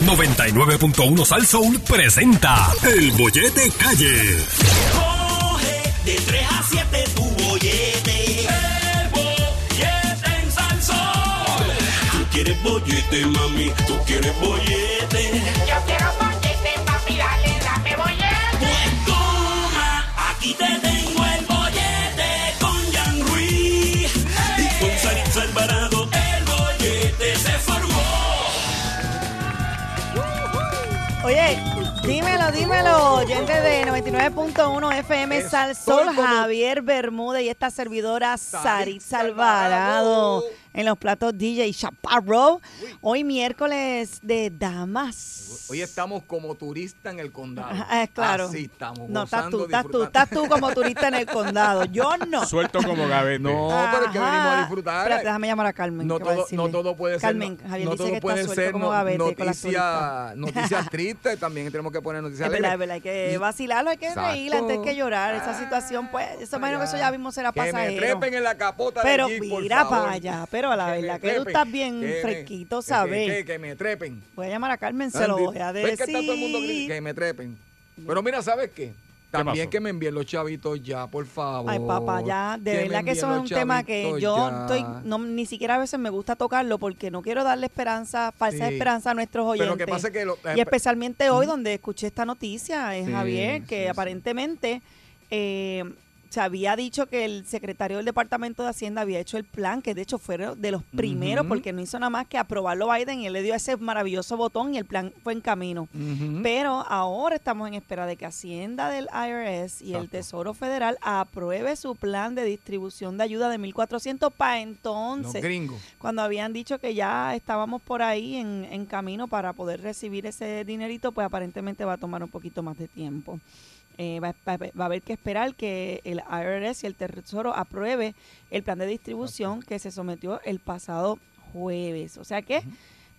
99.1 Sal Soul presenta El Bollete Calle. Coge de 3 a 7 tu bollete. El bollete en Salsón. Tú quieres bollete, mami. Tú quieres bollete. Yo quiero bollete, papi, dale, dame bollete. Pues toma, aquí te tengo Oye, dímelo, dímelo, oyente de 99.1 FM Sal Sol, Javier Bermúdez y esta servidora Saritza Alvarado en los platos DJ Chaparro. Hoy miércoles de damas. Hoy estamos como turista en el condado. Es claro. Así estamos. No, estás tú, estás tú, estás tú como turista en el condado. Yo no. Suelto como gavete. No, pero es que venimos a disfrutar. Espérate, déjame llamar a Carmen. no ¿qué va a todo, decirle? no todo puede ser. Carmen, Javier no dice todo que puede está suelto ser como no- gavete noticia, noticias tristes. También tenemos que poner noticias Es verdad, es alegres. verdad, hay que Y- vacilarlo, hay que Exacto. reír antes que llorar. Esa situación, pues, eso imagino que eso ya mismo será Que me pasajero. trepen en la capota Pero Jeep, por mira favor. para allá, pero a la verdad que tú estás bien que fresquito, ¿sabes? Que, que me trepen. Voy a llamar a Carmen, se lo voy a ¿ves decir. que está todo el mundo gritando? Que me trepen. Pero mira, ¿sabes qué? También que me envíen los chavitos ya, por favor. Ay, papá, ya, de verdad que eso es un tema que yo ya. estoy, no, ni siquiera a veces me gusta tocarlo porque no quiero darle esperanza, falsa Sí. esperanza a nuestros Pero oyentes. lo que pasa es que... lo- y especialmente hoy donde escuché esta noticia, es Sí, Javier, que sí. aparentemente eh, se había dicho que el secretario del Departamento de Hacienda había hecho el plan, que de hecho fue de los primeros, porque no hizo nada más que aprobarlo Biden y él le dio ese maravilloso botón y el plan fue en camino. Pero ahora estamos en espera de que Hacienda del IRS y el. Tesoro Federal apruebe su plan de distribución de ayuda de 1.400 para Los entonces, gringos. cuando habían dicho que ya estábamos por ahí en, en camino para poder recibir ese dinerito, pues aparentemente va a tomar un poquito más de tiempo. Eh, va, va- va a haber que esperar que el IRS y el Tesoro apruebe el plan de distribución que se sometió el pasado jueves. O sea que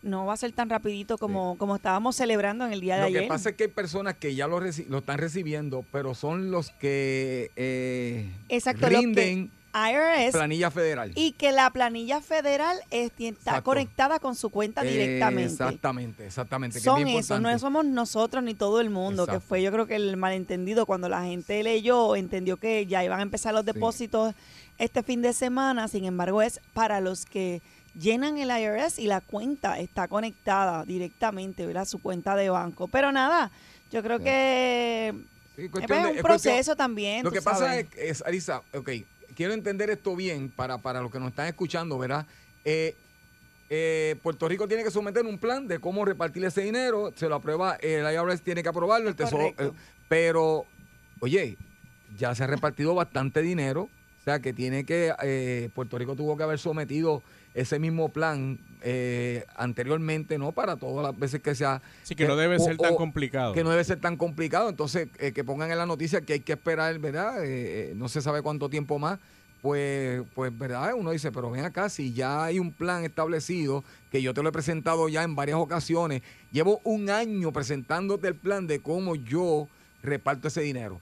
no va a ser tan rapidito como, como estábamos celebrando en el día de Lo ayer. que pasa es que hay personas que ya lo, lo están recibiendo, pero son los que eh, Exacto, los que- IRS planilla federal. y que la planilla federal es- está Exacto. conectada con su cuenta directamente. Exactamente, exactamente. que es Son eso, no somos nosotros ni todo el mundo, que fue yo creo que el malentendido cuando la gente leyó, entendió que ya iban a empezar los depósitos este fin de semana, sin embargo es para los que llenan el IRS y la cuenta está conectada directamente, ¿verdad? Su cuenta de banco. Pero nada, yo creo Sí. que Sí, es de- un es proceso cuestión- también. Lo que pasa es, es, Arisa, ok, quiero entender esto bien para, para los que nos están escuchando, ¿verdad? Eh, eh, Puerto Rico tiene que someter un plan de cómo repartir ese dinero, se lo aprueba, el IRS tiene que aprobarlo, el Tesoro. Eh, pero, oye, ya se ha repartido bastante dinero, o sea que tiene que, Puerto Rico tuvo que haber sometido ese mismo plan eh, anteriormente, ¿no? Para todas las veces que sea... Así que no debe o- ser tan complicado. que no debe ser tan complicado. Entonces, eh, que pongan en la noticia que hay que esperar, ¿verdad? Eh, no se sabe cuánto tiempo más. Pues, pues, ¿verdad? Uno dice, pero ven acá, si ya hay un plan establecido, que yo te lo he presentado ya en varias ocasiones, llevo un año presentándote el plan de cómo yo reparto ese dinero.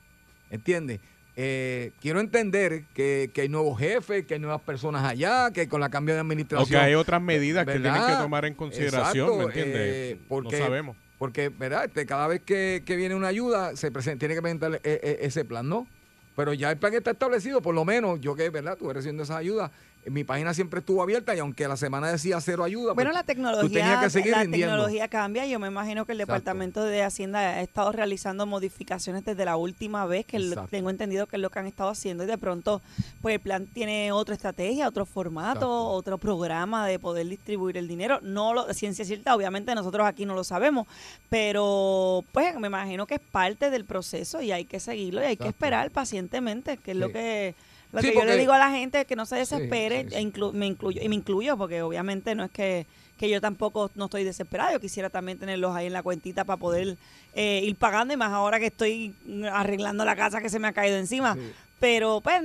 ¿Entiendes? Eh, quiero entender que, que hay nuevos jefes, que hay nuevas personas allá, que con la cambio de O administración. que hay otras medidas que tienen que tomar en consideración, Exacto, ¿me entiendes? eh, porque- no sabemos. Porque, ¿verdad? Este, cada vez que, que viene una ayuda, se presenta, tiene que presentar e- e- ese plan, ¿no? Pero ya el plan está establecido, por lo menos yo que, ¿verdad? Estuve recibiendo esa ayuda. Mi página siempre estuvo abierta y aunque la semana decía cero ayuda, Bueno, pues, la tú tenías tecnología, que seguir la rindiendo. tecnología cambia. Yo me imagino que el Exacto. Departamento de Hacienda ha estado realizando modificaciones desde la última vez, que lo- tengo entendido que es lo que han estado haciendo. Y de pronto, pues el plan tiene otra estrategia, otro formato, Exacto. otro programa de poder distribuir el dinero. No lo, ciencia cierta, obviamente nosotros aquí no lo sabemos, pero pues me imagino que es parte del proceso y hay que seguirlo y hay que esperar pacientemente, que es lo que lo Sí, que yo le digo a la gente es que no se desespere, sí, sí. e inclu- me incluyo, y me incluyo porque obviamente no es que, que yo tampoco no estoy desesperada, yo quisiera también tenerlos ahí en la cuentita para poder eh, ir pagando y más ahora que estoy arreglando la casa que se me ha caído encima. Pero pues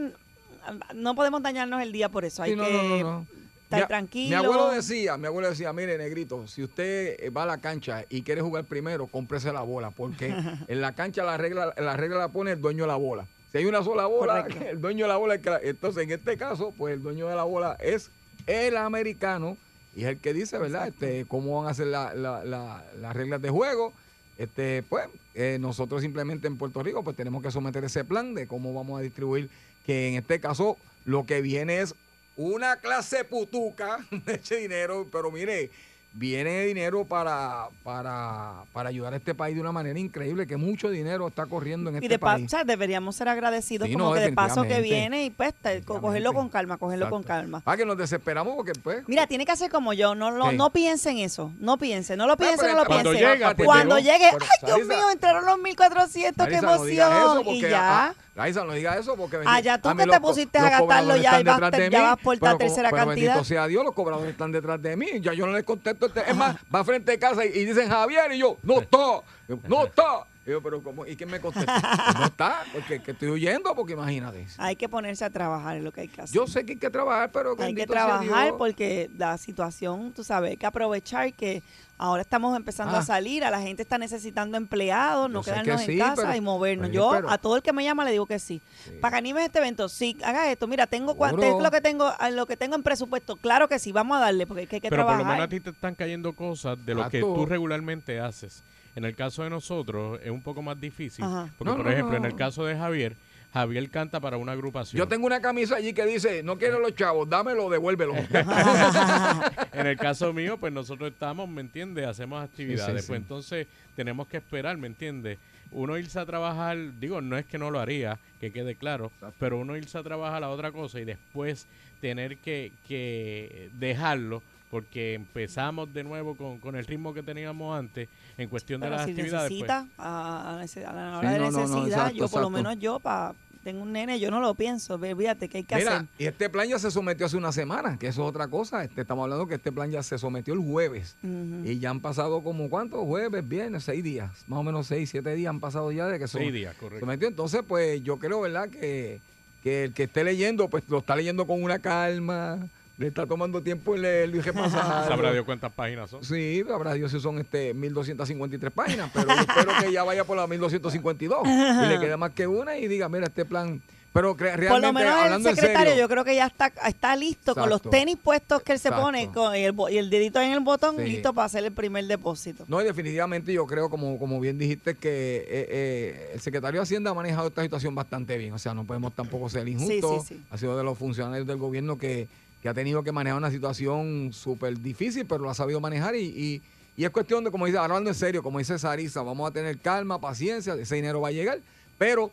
no podemos dañarnos el día por eso, hay no, que no, no, no. estar tranquilo. Mi abuelo decía, mi abuelo decía, mire, negrito, si usted eh, va a la cancha y quiere jugar primero, cómprese la bola, porque en la cancha la regla, la regla la pone el dueño de la bola. Si hay una sola bola, Correcto. el dueño de la bola entonces en este caso, pues el dueño de la bola es el americano y es el que dice, ¿verdad? Este, cómo van a ser la- la- la- las reglas de juego. Este, pues, eh, nosotros simplemente en Puerto Rico, pues tenemos que someter ese plan de cómo vamos a distribuir, que en este caso lo que viene es una clase putuca de ese dinero, pero mire, viene dinero para, para, para ayudar a este país de una manera increíble, que mucho dinero está corriendo en Y este de país. o sea, deberíamos ser agradecidos Sí, como no, que de paso que viene y pues cogerlo con calma, cogerlo con calma. Ah, que nos desesperamos porque pues... Mira, tiene que hacer como yo, no, no, Sí. no piense en eso, no piense, no lo piense, pero no lo cuando piense. llega, pues Cuando llegue, ay Dios Sarisa, mío, entraron los 1400, qué Larisa, no digas eso emoción. y ya. ah, Larisa, no digas eso porque... Ah, ya tú que te pusiste a gastarlo ya y vas- de ya vas por la tercera pero cantidad. bendito sea Dios, los cobradores están detrás de mí. Ya yo no les contesto. este- Es más, va frente de casa y, y dicen Javier y yo, no está, no está. Y yo, pero ¿cómo? ¿Y quién me contesta? Pues no está, porque que estoy huyendo, porque imagínate. Hay que ponerse a trabajar es lo que hay que hacer. Yo sé que hay que trabajar, pero hay que trabajar Dios. porque la situación, tú sabes, hay que aprovechar que ahora estamos empezando Ah. a salir, a la gente está necesitando empleados, no quedarnos que en casa pero- y movernos. Yo pero- a todo el que me llama le digo que sí. Sí. Para que animes este evento, sí, haga esto. Mira, tengo cuánto es lo que tengo, a lo que tengo en presupuesto. Claro que sí, vamos a darle porque es que hay que Pero por lo trabajar. menos a ti te están cayendo cosas de lo A que tú. tú regularmente haces. En el caso de nosotros es un poco más difícil. Ajá. Porque, No, por no, ejemplo, en el caso de Javier, Javier canta para una agrupación. Yo tengo una camisa allí que dice, no quiero los chavos, dámelo, devuélvelo. En el caso mío, pues nosotros estamos, ¿me entiendes? Hacemos actividades. Sí, sí, Pues sí. entonces tenemos que esperar, ¿me entiendes? Uno irse a trabajar, digo, no es que no lo haría, que quede claro, pero uno irse a trabajar a otra cosa y después tener que, que dejarlo porque empezamos de nuevo con, con el ritmo que teníamos antes en cuestión de las si actividades. pues, necesita, a, a la Sí, hora de no, no, no, necesidad, exacto, yo por lo menos yo, pa, tengo un nene, yo no lo pienso. ve, Fíjate que hay que Mira, hacer. y este plan ya se sometió hace una semana, que eso es otra cosa. Este, estamos hablando que este plan ya se sometió el jueves. Y ya han pasado como cuántos jueves, viernes, seis días, más o menos seis, siete días han pasado ya de que se Seis días, correcto. sometió. Entonces, pues yo creo, ¿verdad? Que, que el que esté leyendo, pues lo está leyendo con una calma, le está tomando tiempo leerlo y repasarlo. Sabrá Dios cuántas páginas son. Sí, habrá Dios si son este 1253 páginas, pero yo espero que ya vaya por la 1252 y le quede más que una y diga, mira, este plan. Pero realmente, Por lo menos el secretario serio, yo creo que ya está, está listo con los tenis puestos que él se Exacto. pone con el, y el dedito en el botón, Sí. listo para hacer el primer depósito. No, y definitivamente yo creo, como, como bien dijiste, que eh, eh, el secretario de Hacienda ha manejado esta situación bastante bien. O sea, no podemos tampoco ser injustos. sí, sí. Ha sido de los funcionarios del gobierno que, que ha tenido que manejar una situación súper difícil, pero lo ha sabido manejar. Y, y, y es cuestión de, como dice, hablando en serio, como dice Sarisa, vamos a tener calma, paciencia, ese dinero va a llegar, pero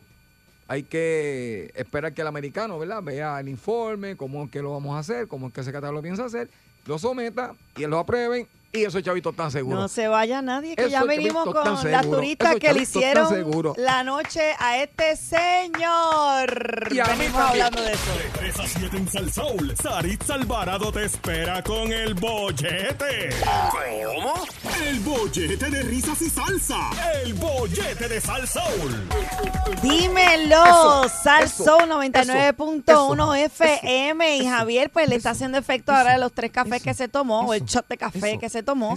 hay que esperar que el americano, ¿verdad? Vea el informe, cómo es que lo vamos a hacer, cómo es que el secretario lo piensa hacer, lo someta y lo aprueben y esos chavitos están seguros. No se vaya nadie, que ya venimos con las turistas que le hicieron seguro. la noche a este señor. Y a venimos hablando de eso. De 3 a 7 en Salsoul, Sarit Alvarado te espera con el bollete. ¿Cómo? El bollete de risas y salsa. El bollete de Salsoul. Dímelo, Eso, Salso eso, 99.1 eso, FM y Javier pues le está haciendo efecto ahora de los tres cafés eso, que se tomó o el shot de café eso, que se tomó.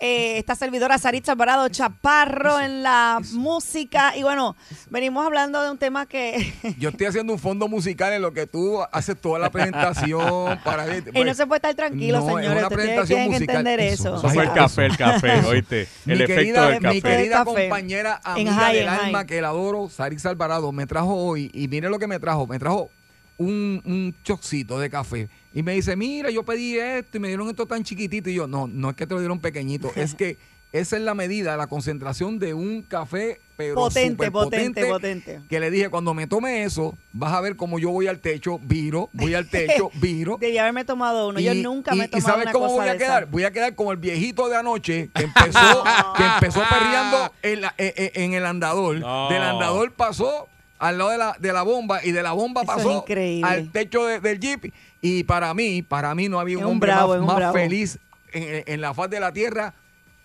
Eh, esta servidora Saritza Alvarado Chaparro en la música y bueno, venimos hablando de un tema que Yo estoy haciendo un fondo musical en lo que tú haces toda la presentación para y no se puede estar tranquilo, No, es señores, una ustedes presentación tienen que musical. entender Eso, eso. fue el café, el café, oíste. Mi El efecto querida, del mi café. querida Café. compañera amiga high, del alma high. que la adoro, Sarix Alvarado, me trajo hoy y mire lo que me trajo, me trajo un, un chocito de café y me dice, mira, yo pedí esto y me dieron esto tan chiquitito y yo, no, no es que te lo dieron pequeñito, es que esa es la medida, la concentración de un café pero potente, potente, potente. que le dije, cuando me tome eso, vas a ver cómo yo voy al techo, viro, voy al techo, viro. Debí haberme tomado uno. Yo Y- nunca y- me he ¿Y tomado sabes una cómo cosa voy a quedar? esa. Voy a quedar como el viejito de anoche que empezó, que empezó perreando en, la- eh, eh, en el andador. No. Del andador pasó al lado de la, de la bomba y de la bomba Eso pasó al techo de- del jeep. Y para mí, para mí no había un hombre bravo, más, un feliz en, en la faz de la tierra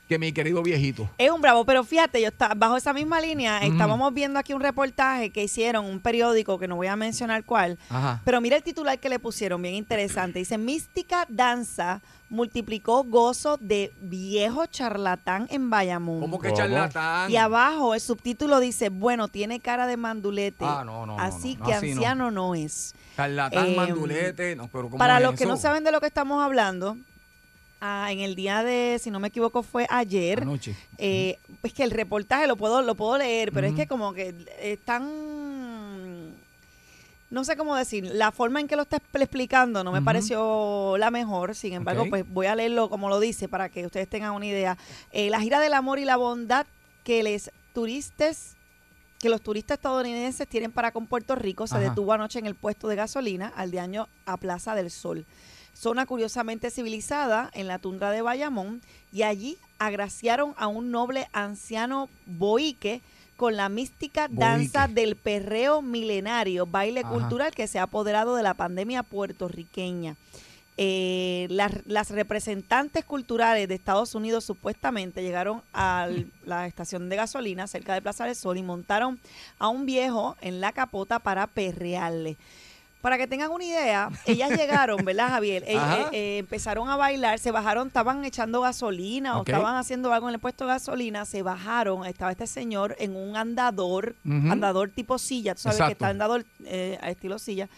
que mi querido viejito. Es un bravo, pero fíjate, yo está, bajo esa misma línea estábamos viendo aquí un reportaje que hicieron, un periódico que no voy a mencionar cuál, Ajá. pero mira el titular que le pusieron, bien interesante. Dice, Mística Danza multiplicó gozo de viejo charlatán en Bayamón. ¿Cómo que charlatán? Y abajo el subtítulo dice, bueno, tiene cara de mandulete, Ah, no, no, así no, que anciano no, es. Charlatán, Em, mandulete. No, pero ¿cómo Para es los que no saben de lo que estamos hablando, ah, en el día de, si no me equivoco, fue ayer. Anoche. Eh, es que el reportaje lo puedo, lo puedo leer, pero es que como que están, no sé cómo decir, la forma en que lo está expl- explicando no me pareció la mejor, sin embargo, pues voy a leerlo como lo dice para que ustedes tengan una idea. Eh, la gira del amor y la bondad que les turistas que los turistas estadounidenses tienen para con Puerto Rico se Ajá. detuvo anoche en el puesto de gasolina al de año a Plaza del Sol. Zona curiosamente civilizada en la tundra de Bayamón y allí agraciaron a un noble anciano boique con la mística danza Boique. del perreo milenario, baile Ajá. cultural que se ha apoderado de la pandemia puertorriqueña. Eh, las, las representantes culturales de Estados Unidos supuestamente llegaron a la estación de gasolina cerca de Plaza del Sol y montaron a un viejo en la capota para perrearle. Para que tengan una idea, ellas llegaron, ¿verdad, Javier? Eh, eh, eh, empezaron a bailar, se bajaron, estaban echando gasolina o estaban haciendo algo en el puesto de gasolina, se bajaron, estaba este señor en un andador, andador tipo silla, tú sabes que está andador eh, a estilo silla,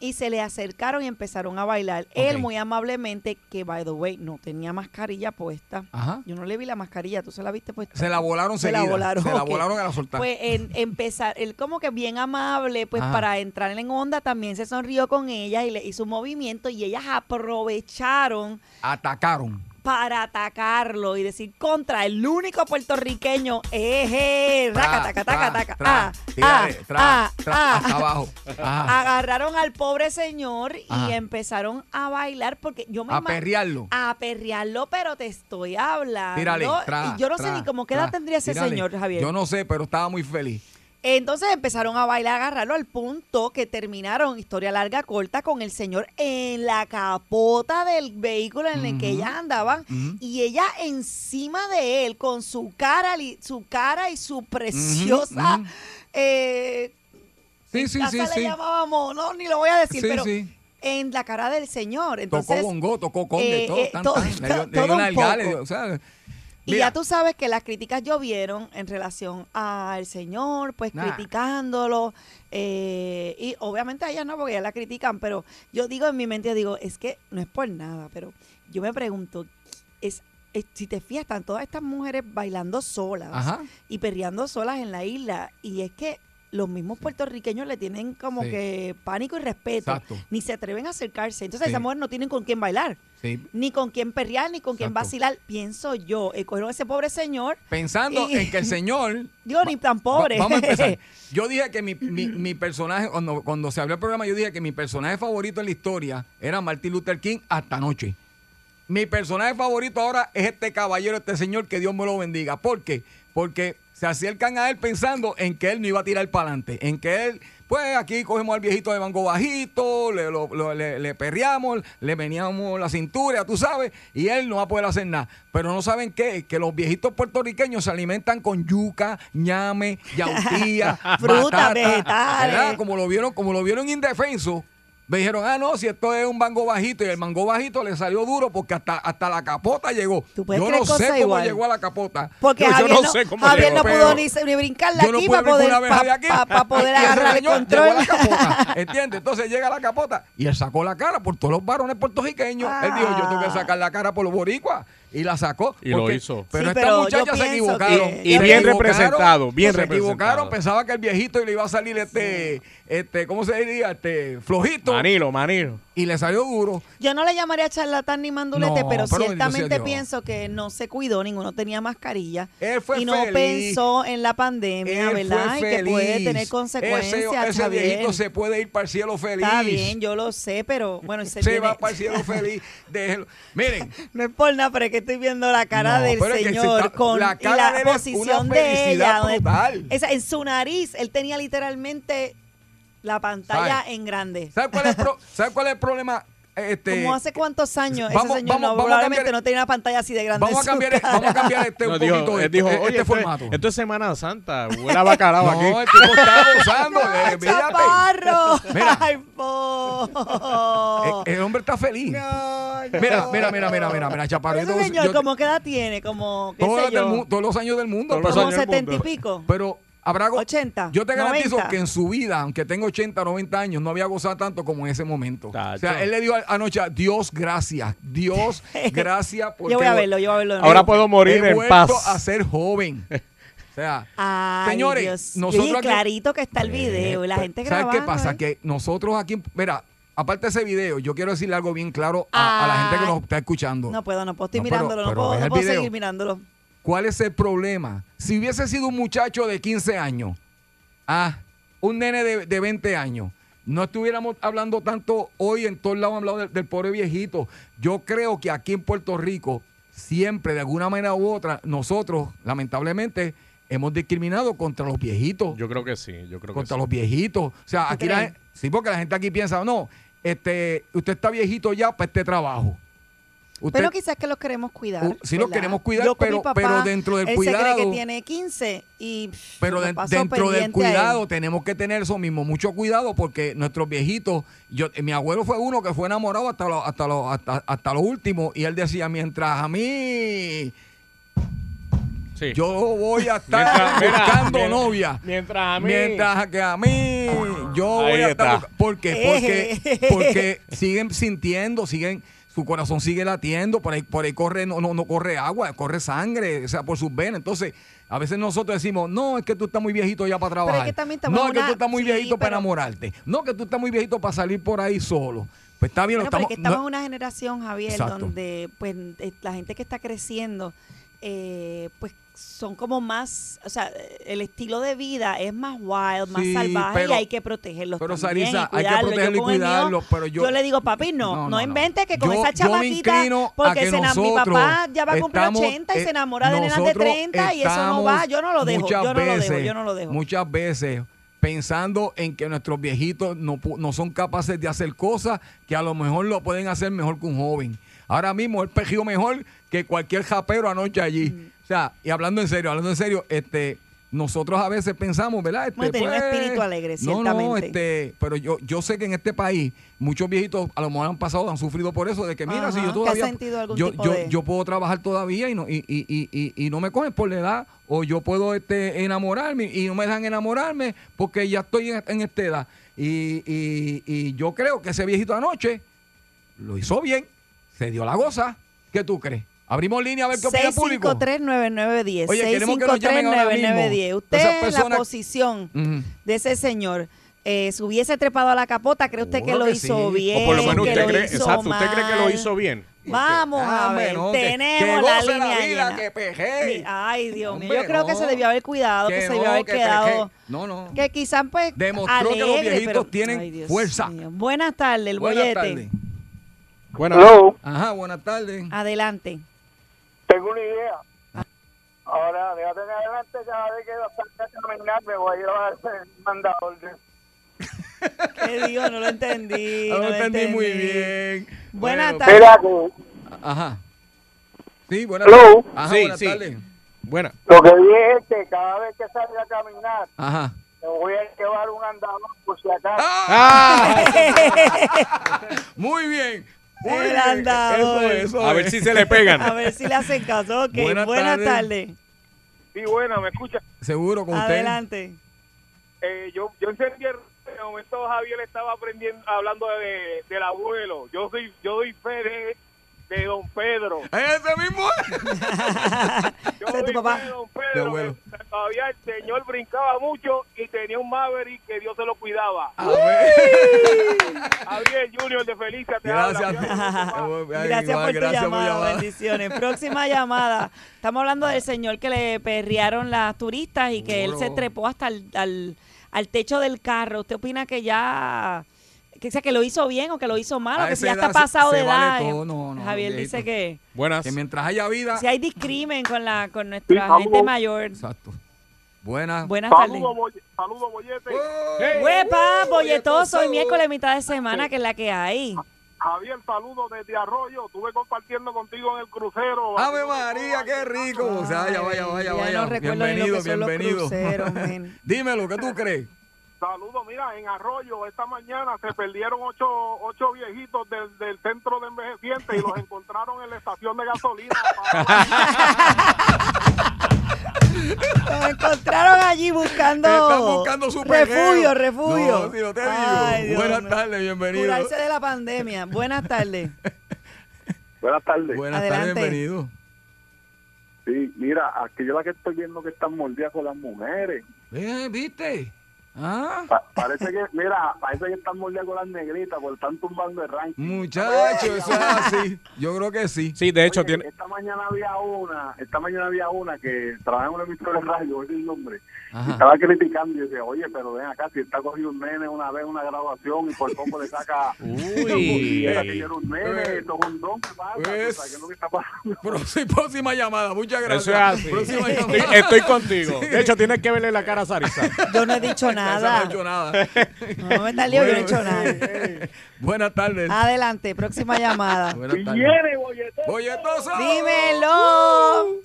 y se le acercaron y empezaron a bailar. Él muy amablemente, que by the way, no tenía mascarilla puesta. Ajá. Yo no le vi la mascarilla, ¿tú se la viste puesta? Se la volaron Se la volaron, Se la volaron a la soltar. Pues en, empezar, él como que bien amable, pues Ajá. para entrar en onda también se sonrió con ella y le hizo un movimiento y ellas aprovecharon Atacaron. Para atacarlo y decir contra el único puertorriqueño, eje, raca, taca, taca, taca, ah, ah, ah, ah. abajo. Ajá. Agarraron al pobre señor y empezaron a bailar porque yo me A perrearlo. a perrearlo, pero te estoy hablando. Tírale, tra, y yo no sé ni cómo qué edad tendría ese señor, Javier. Yo no sé, pero estaba muy feliz. Entonces empezaron a bailar, a agarrarlo al punto que terminaron, historia larga, corta, con el señor en la capota del vehículo en el que ellas andaban y ella encima de él con su cara, su cara y su preciosa... ujú. eh, Sí, en sí, casa sí, le sí. llamábamos, no, ni lo voy a decir, Sí, pero sí. en la cara del señor. Entonces, tocó bongo, tocó conde, eh, todo, eh, tan, todo- tan. Le dio, le todo dio un nalga, le poco. dio, o sea, Y mira, ya tú sabes que las críticas llovieron en relación al señor, pues Nah. criticándolo. eh, y obviamente a ella no, porque ya la critican, pero yo digo en mi mente, digo, es que no es por nada, pero yo me pregunto, es, es- si te fijas, están todas estas mujeres bailando solas Ajá. y perreando solas en la isla. Y es que los mismos puertorriqueños le tienen como Sí. que pánico y respeto. Exacto. Ni se atreven a acercarse. Entonces Sí. esas mujeres no tienen con quién bailar Sí. ni con quién perrear, ni con quién vacilar, pienso yo. Eh, cogieron a ese pobre señor, Pensando Y- en que el señor digo, ni tan pobre. Va- Vamos a empezar. Yo dije que mi, mi- mi personaje, cuando, cuando se abrió el programa, yo dije que mi personaje favorito en la historia era Martin Luther King hasta anoche. Mi personaje favorito ahora es este caballero, este señor, que Dios me lo bendiga. ¿Por qué? Porque se acercan a él pensando en que él no iba a tirar para adelante, en que él, pues aquí cogemos al viejito de mango bajito, le, lo- lo- le, le perreamos, le veníamos la cintura, tú sabes, y él no va a poder hacer nada. Pero no saben qué, que los viejitos puertorriqueños se alimentan con yuca, ñame, yautía, Frutas, batata, vegetales. ¿verdad? Como lo vieron, como lo vieron indefenso. Me dijeron, ah, no, si esto es un mango bajito, y el mango bajito le salió duro porque hasta, hasta la capota llegó. ¿Tú puedes Yo no sé cómo igual? llegó a la capota. Porque Yo- yo Javier, no no, sé cómo Javier llegó, no pudo ni, ni brincarla yo no aquí para poder, pa- pa poder agarrar el control. Llegó a la capota, ¿entiendes? Entonces llega a la capota y él sacó la cara por todos los varones puertorriqueños. Él dijo, yo tengo que sacar la cara por los boricuas. Y la sacó. Y lo hizo. Pero Sí, pero yo muchachas se equivocaron. que- Y Se bien representado, bien Se equivocaron, pensaba que el viejito le iba a salir este, este, ¿cómo se diría? Este, flojito. Manilo, Manilo. Y le salió duro. Yo no le llamaría charlatán ni mandulete, No, pero, ciertamente pienso que no se cuidó, ninguno tenía mascarilla. Él fue y no feliz. pensó en la pandemia, Él ¿verdad? Y que puede tener consecuencias, Ese, viejito se puede ir para el cielo feliz. Está bien, yo lo sé, pero bueno, se, va para el cielo feliz. Déjelo. Miren, No es por nada, pero es que estoy viendo la cara No, del señor está- con la y de posición de ella. donde- brutal. esa- en su nariz, él tenía literalmente la pantalla ¿Sabe? en grande. ¿sabe cuál es el, pro- ¿sabe cuál es el problema? Este, Como hace cuántos años vamos- ese señor vamos- no, vamos probablemente cambiar- no tenía una pantalla así de grande. vamos, a en su cambiar, cara. vamos a cambiar este un No, dijo, poquito él esto, dijo, este oye, esto, es- formato. esto es Semana Santa, huele a bacalao no, aquí. el tipo está. ¡Ay, eh, chaparro! Mira. ¡Ay, po! Eh, el hombre está feliz. No, Mira, no. mira, mira, mira, mira, mira, chaparro. Ese señor, yo- ¿cómo qué edad tiene? Como, qué todos, sé los del yo, mu- todos los años del mundo. Como del setenta y pico. Pero habrá go- 80, Yo te garantizo 90. que en su vida, aunque tenga 80, 90 años, no había gozado tanto como en ese momento. O sea, él le dijo a- anoche, Dios, gracias. Dios, gracias. Porque Yo voy a verlo, yo voy a verlo. Ahora puedo morir he en vuelto paz. a ser joven. O sea, Ay, Señores, Dios. nosotros aquí- clarito que está el video y la Pues, gente ¿Sabes grabando. qué pasa? ¿eh? Que nosotros aquí, mira, aparte de ese video, yo quiero decirle algo bien claro a, a la gente que nos está escuchando. No puedo, no puedo, estoy No, pero- mirándolo, no pero puedo, no seguir mirándolo. ¿Cuál es el problema? Si hubiese sido un muchacho de 15 años, ah, un nene de, de 20 años, no estuviéramos hablando tanto hoy en todos lados hablando del, del pobre viejito. Yo creo que aquí en Puerto Rico, siempre, de alguna manera u otra, nosotros, lamentablemente, hemos discriminado contra los viejitos. Yo creo que sí, yo creo que contra sí. los viejitos. O sea, ¿Tú aquí la, sí, porque la gente aquí piensa, no, este, usted está viejito ya para este trabajo. Usted, Pero quizás que los queremos cuidar. Uh, sí los queremos cuidar, Yo pero- papá, pero dentro del él se cree cuidado- que tiene 15 y pero de- dentro del cuidado tenemos que tener eso mismo, mucho cuidado porque nuestros viejitos, yo, mi abuelo fue uno que fue enamorado hasta lo, hasta lo, hasta, hasta lo último y él decía, mientras a mí Sí. yo voy a estar Mientras- buscando novia. Mientras a mí. Mientras que a mí, yo Ahí voy a estar. está. ¿Por qué? Eh. Porque, porque siguen sintiendo, siguen, su corazón sigue latiendo, por ahí, por ahí corre, no, no, no corre agua, corre sangre, o sea, por sus venas. Entonces, a veces nosotros decimos, no, es que tú estás muy viejito ya para trabajar. que también estamos no, es que tú estás muy sí, viejito para enamorarte. No, que tú estás muy viejito para salir por ahí solo. Pues está bien, Bueno, es estamos. que estamos no- en una generación, Javier, Exacto. donde pues eh, la gente que está creciendo, eh, pues son como más, o sea, el estilo de vida es más wild, más Sí, salvaje pero- y hay que protegerlos pero, también Sarisa, hay que cuidarlos. Yo protegerlo y con el mío, cuidarlo, pero yo- le digo, papi, no, No, no, no, no. inventes que con Yo- esa yo chamaquita, porque que se mi papá ya va a cumplir estamos, 80 y eh, se enamora de nenas de nosotros 30 y eso no va, yo no lo dejo, muchas yo no lo dejo, veces- yo no lo dejo. Muchas veces pensando en que nuestros viejitos no, no son capaces de hacer cosas que a lo mejor lo pueden hacer mejor que un joven. Ahora mismo él pejió mejor que cualquier japero anoche allí. Mm. O sea, y hablando en serio, hablando en serio, este nosotros a veces pensamos, ¿verdad? Este, tenía un espíritu alegre, No, no, este, pero yo, yo sé que en este país muchos viejitos a lo mejor han pasado, han sufrido por eso, de que mira, si yo todavía, yo, yo, de- yo puedo trabajar todavía y no, y, y, y, y, y no me cogen por la edad, o yo puedo este, enamorarme y no me dejan enamorarme porque ya estoy en, en esta edad. Y, y, y yo creo que ese viejito anoche lo hizo bien, se dio la goza. ¿Qué tú crees? Abrimos línea a ver qué opina el público. 653-9910. Oye, queremos que nos llamen ahora mismo. 653-9910. Usted Esas en la personas- posición Ujú. de ese señor eh, se hubiese trepado a la capota, ¿cree usted que Seguro lo que hizo sí. bien? o por lo menos que usted lo cree, hizo exacto, usted cree que lo mal? hizo bien. Vamos a Ah, ver, bueno, que- tenemos que la goce línea la vida, llena. que peje. Sí, Ay, Dios mío, Hombre, yo creo que no. se debió haber cuidado, que, se debió no, haber que quedado... peje. No, no. Que quizás pues Demostró que los alegre, viejitos pero- tienen Ay, Dios fuerza. mío. Buenas tardes, el Buenas bollete. tardes. Bueno, Hello, Ajá, buenas tardes. Adelante. Tengo una idea. Ahora, déjate en adelante, cada vez que salga a caminar me voy a llevar el mandador. de- ¿Qué digo? No lo entendí. No lo entendí muy bien. Buenas Bueno, tardes. Ajá. Sí, buenas Hello. tardes. Ajá, Sí, buenas sí. tardes. bueno. lo que dije es que cada vez que salga a caminar Ajá. me voy a llevar un andador por si acaso. ¡Ah! Muy bien. Muy El bien. andador. Eso, eso A ver es. si se le pegan. A ver si le hacen caso. Ok, Buenas buenas, tardes. tardes. Sí, bueno, me escucha. Seguro con usted. Adelante. Eh, yo, yo encendí el en el momento Javier estaba aprendiendo, hablando de, del abuelo. Yo soy, yo doy fe de, de don Pedro. Ese mismo. Yo Ese tu doy papá. fe de don De Pedro. abuelo. que todavía el señor brincaba mucho y tenía un Maverick que Dios se lo cuidaba. Javier Junior de Felicia te Gracias. habla. Gracias por tu gracias llamada, bendiciones. Próxima llamada. Estamos hablando del señor que le perrearon las turistas y que él se trepó hasta el, al, al techo del carro. ¿Usted opina que ya que, sea, que lo hizo bien o que lo hizo mal o que si ya está se- pasado se de vale edad? todo. No, no, Javier dice que Buenas. Que mientras haya vida. si hay discrimen con la con nuestra Sí, gente mayor. Exacto. Buenas. Buenas tardes. Saludos, Boy- saludos, Bollete. ¡Oh! ¡Huepa! Bolletoso, Bolletoso. hoy miércoles, mitad de semana, que es la que hay. Javier, saludos desde Arroyo. Estuve compartiendo contigo en el crucero. Ave María, qué rico. O sea, vaya, vaya, vaya, ya vaya. no lo que bienvenido, los bienvenido. cruceros. Dímelo, ¿qué tú crees? Saludos, mira, en Arroyo esta mañana se perdieron ocho, ocho viejitos del, del centro de envejecientes y los encontraron en la estación de gasolina. Lo encontraron allí buscando, Están buscando su refugio, refugio. No, si no te Ay, digo. Dios Buenas mío. tardes, bienvenido. Curarse de la pandemia. Buenas tardes. Buenas tardes. Buenas tardes, bienvenido. Sí, mira, aquí yo la que estoy viendo que están mordidas con las mujeres. Eh, ¿Viste? Ah, Pa- parece que, mira, parece que están mordidas con las negritas porque están tumbando el ranking. muchacho, eso es así. Yo creo que sí. Sí, de hecho, Oye, tiene. Esta mañana había una, esta mañana había una que trabaja en una emisora de radio, ese es el nombre. Ajá. Estaba criticando y decía, oye, pero ven acá, si está cogido un nene una vez en una graduación y por poco le saca... Uy. Era que yo era un nene, esto es un don, ¿qué pasa? Pues- O sea, ¿qué es lo que está pasando? Próxima, llamada, muchas gracias. Eso es así. Próxima Estoy, llamada. estoy contigo. De hecho, tienes que verle la cara a Sarisa. Yo no he dicho Esa no ha nada. hecho nada. No me está lío, yo no he hecho nada. Buenas tardes. Adelante, próxima llamada. Buenas tardes. Viene. Bolletoso. Dímelo.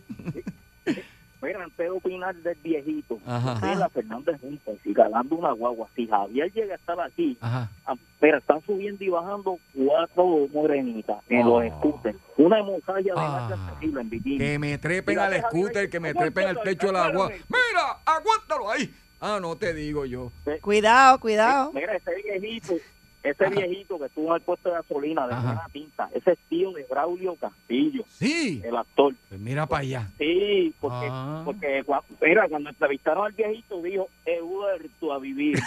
Mira, antes de opinar del viejito, Ajá. Mira, Fernández Junta, si ganando una guagua, si Javier llega a estar aquí, Ajá. ah, pero están subiendo y bajando cuatro morenitas en Oh. los scooters. Una hemorragia de Ah. marca terrible en bikini. Que me trepen Mira, al scooter, que me trepen al techo del agua. aguántalo. Mira, aguántalo ahí. Ah, no te digo yo. Cuidado, cuidado. Mira, ese viejito, ese viejito que estuvo en el puesto de gasolina de buena tinta, ese es tío de Braulio Castillo, Sí. el actor. Pues mira para allá. Sí, porque, Ah. porque mira, cuando entrevistaron al viejito dijo, he vuelto a vivir.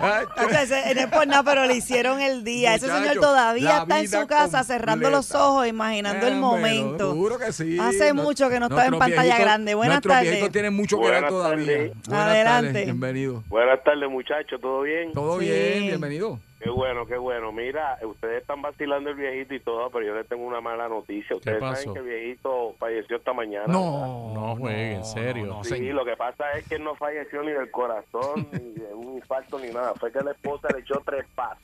Ay, O sea, ese- no es por nada, pero le hicieron el día. Ese señor todavía la está en su casa cerrando los ojos, imaginando el Eh, momento. Seguro que sí. Hace No- mucho que no estaba en pantalla grande. Buenas tardes. viejitos tienen mucho que ver todavía. Buenas Adelante. tardes, bienvenido. Buenas tardes, muchachos, ¿todo bien? Todo Sí. bien, bienvenido. Qué bueno, qué bueno. Mira, ustedes están vacilando el viejito y todo, pero yo les tengo una mala noticia. Ustedes pasó? saben que el viejito falleció esta mañana. No, No juegue, en serio. no, Sí, señor. lo que pasa es que él no falleció ni del corazón, ni de un infarto, ni nada. Fue que la esposa le echó tres pasos.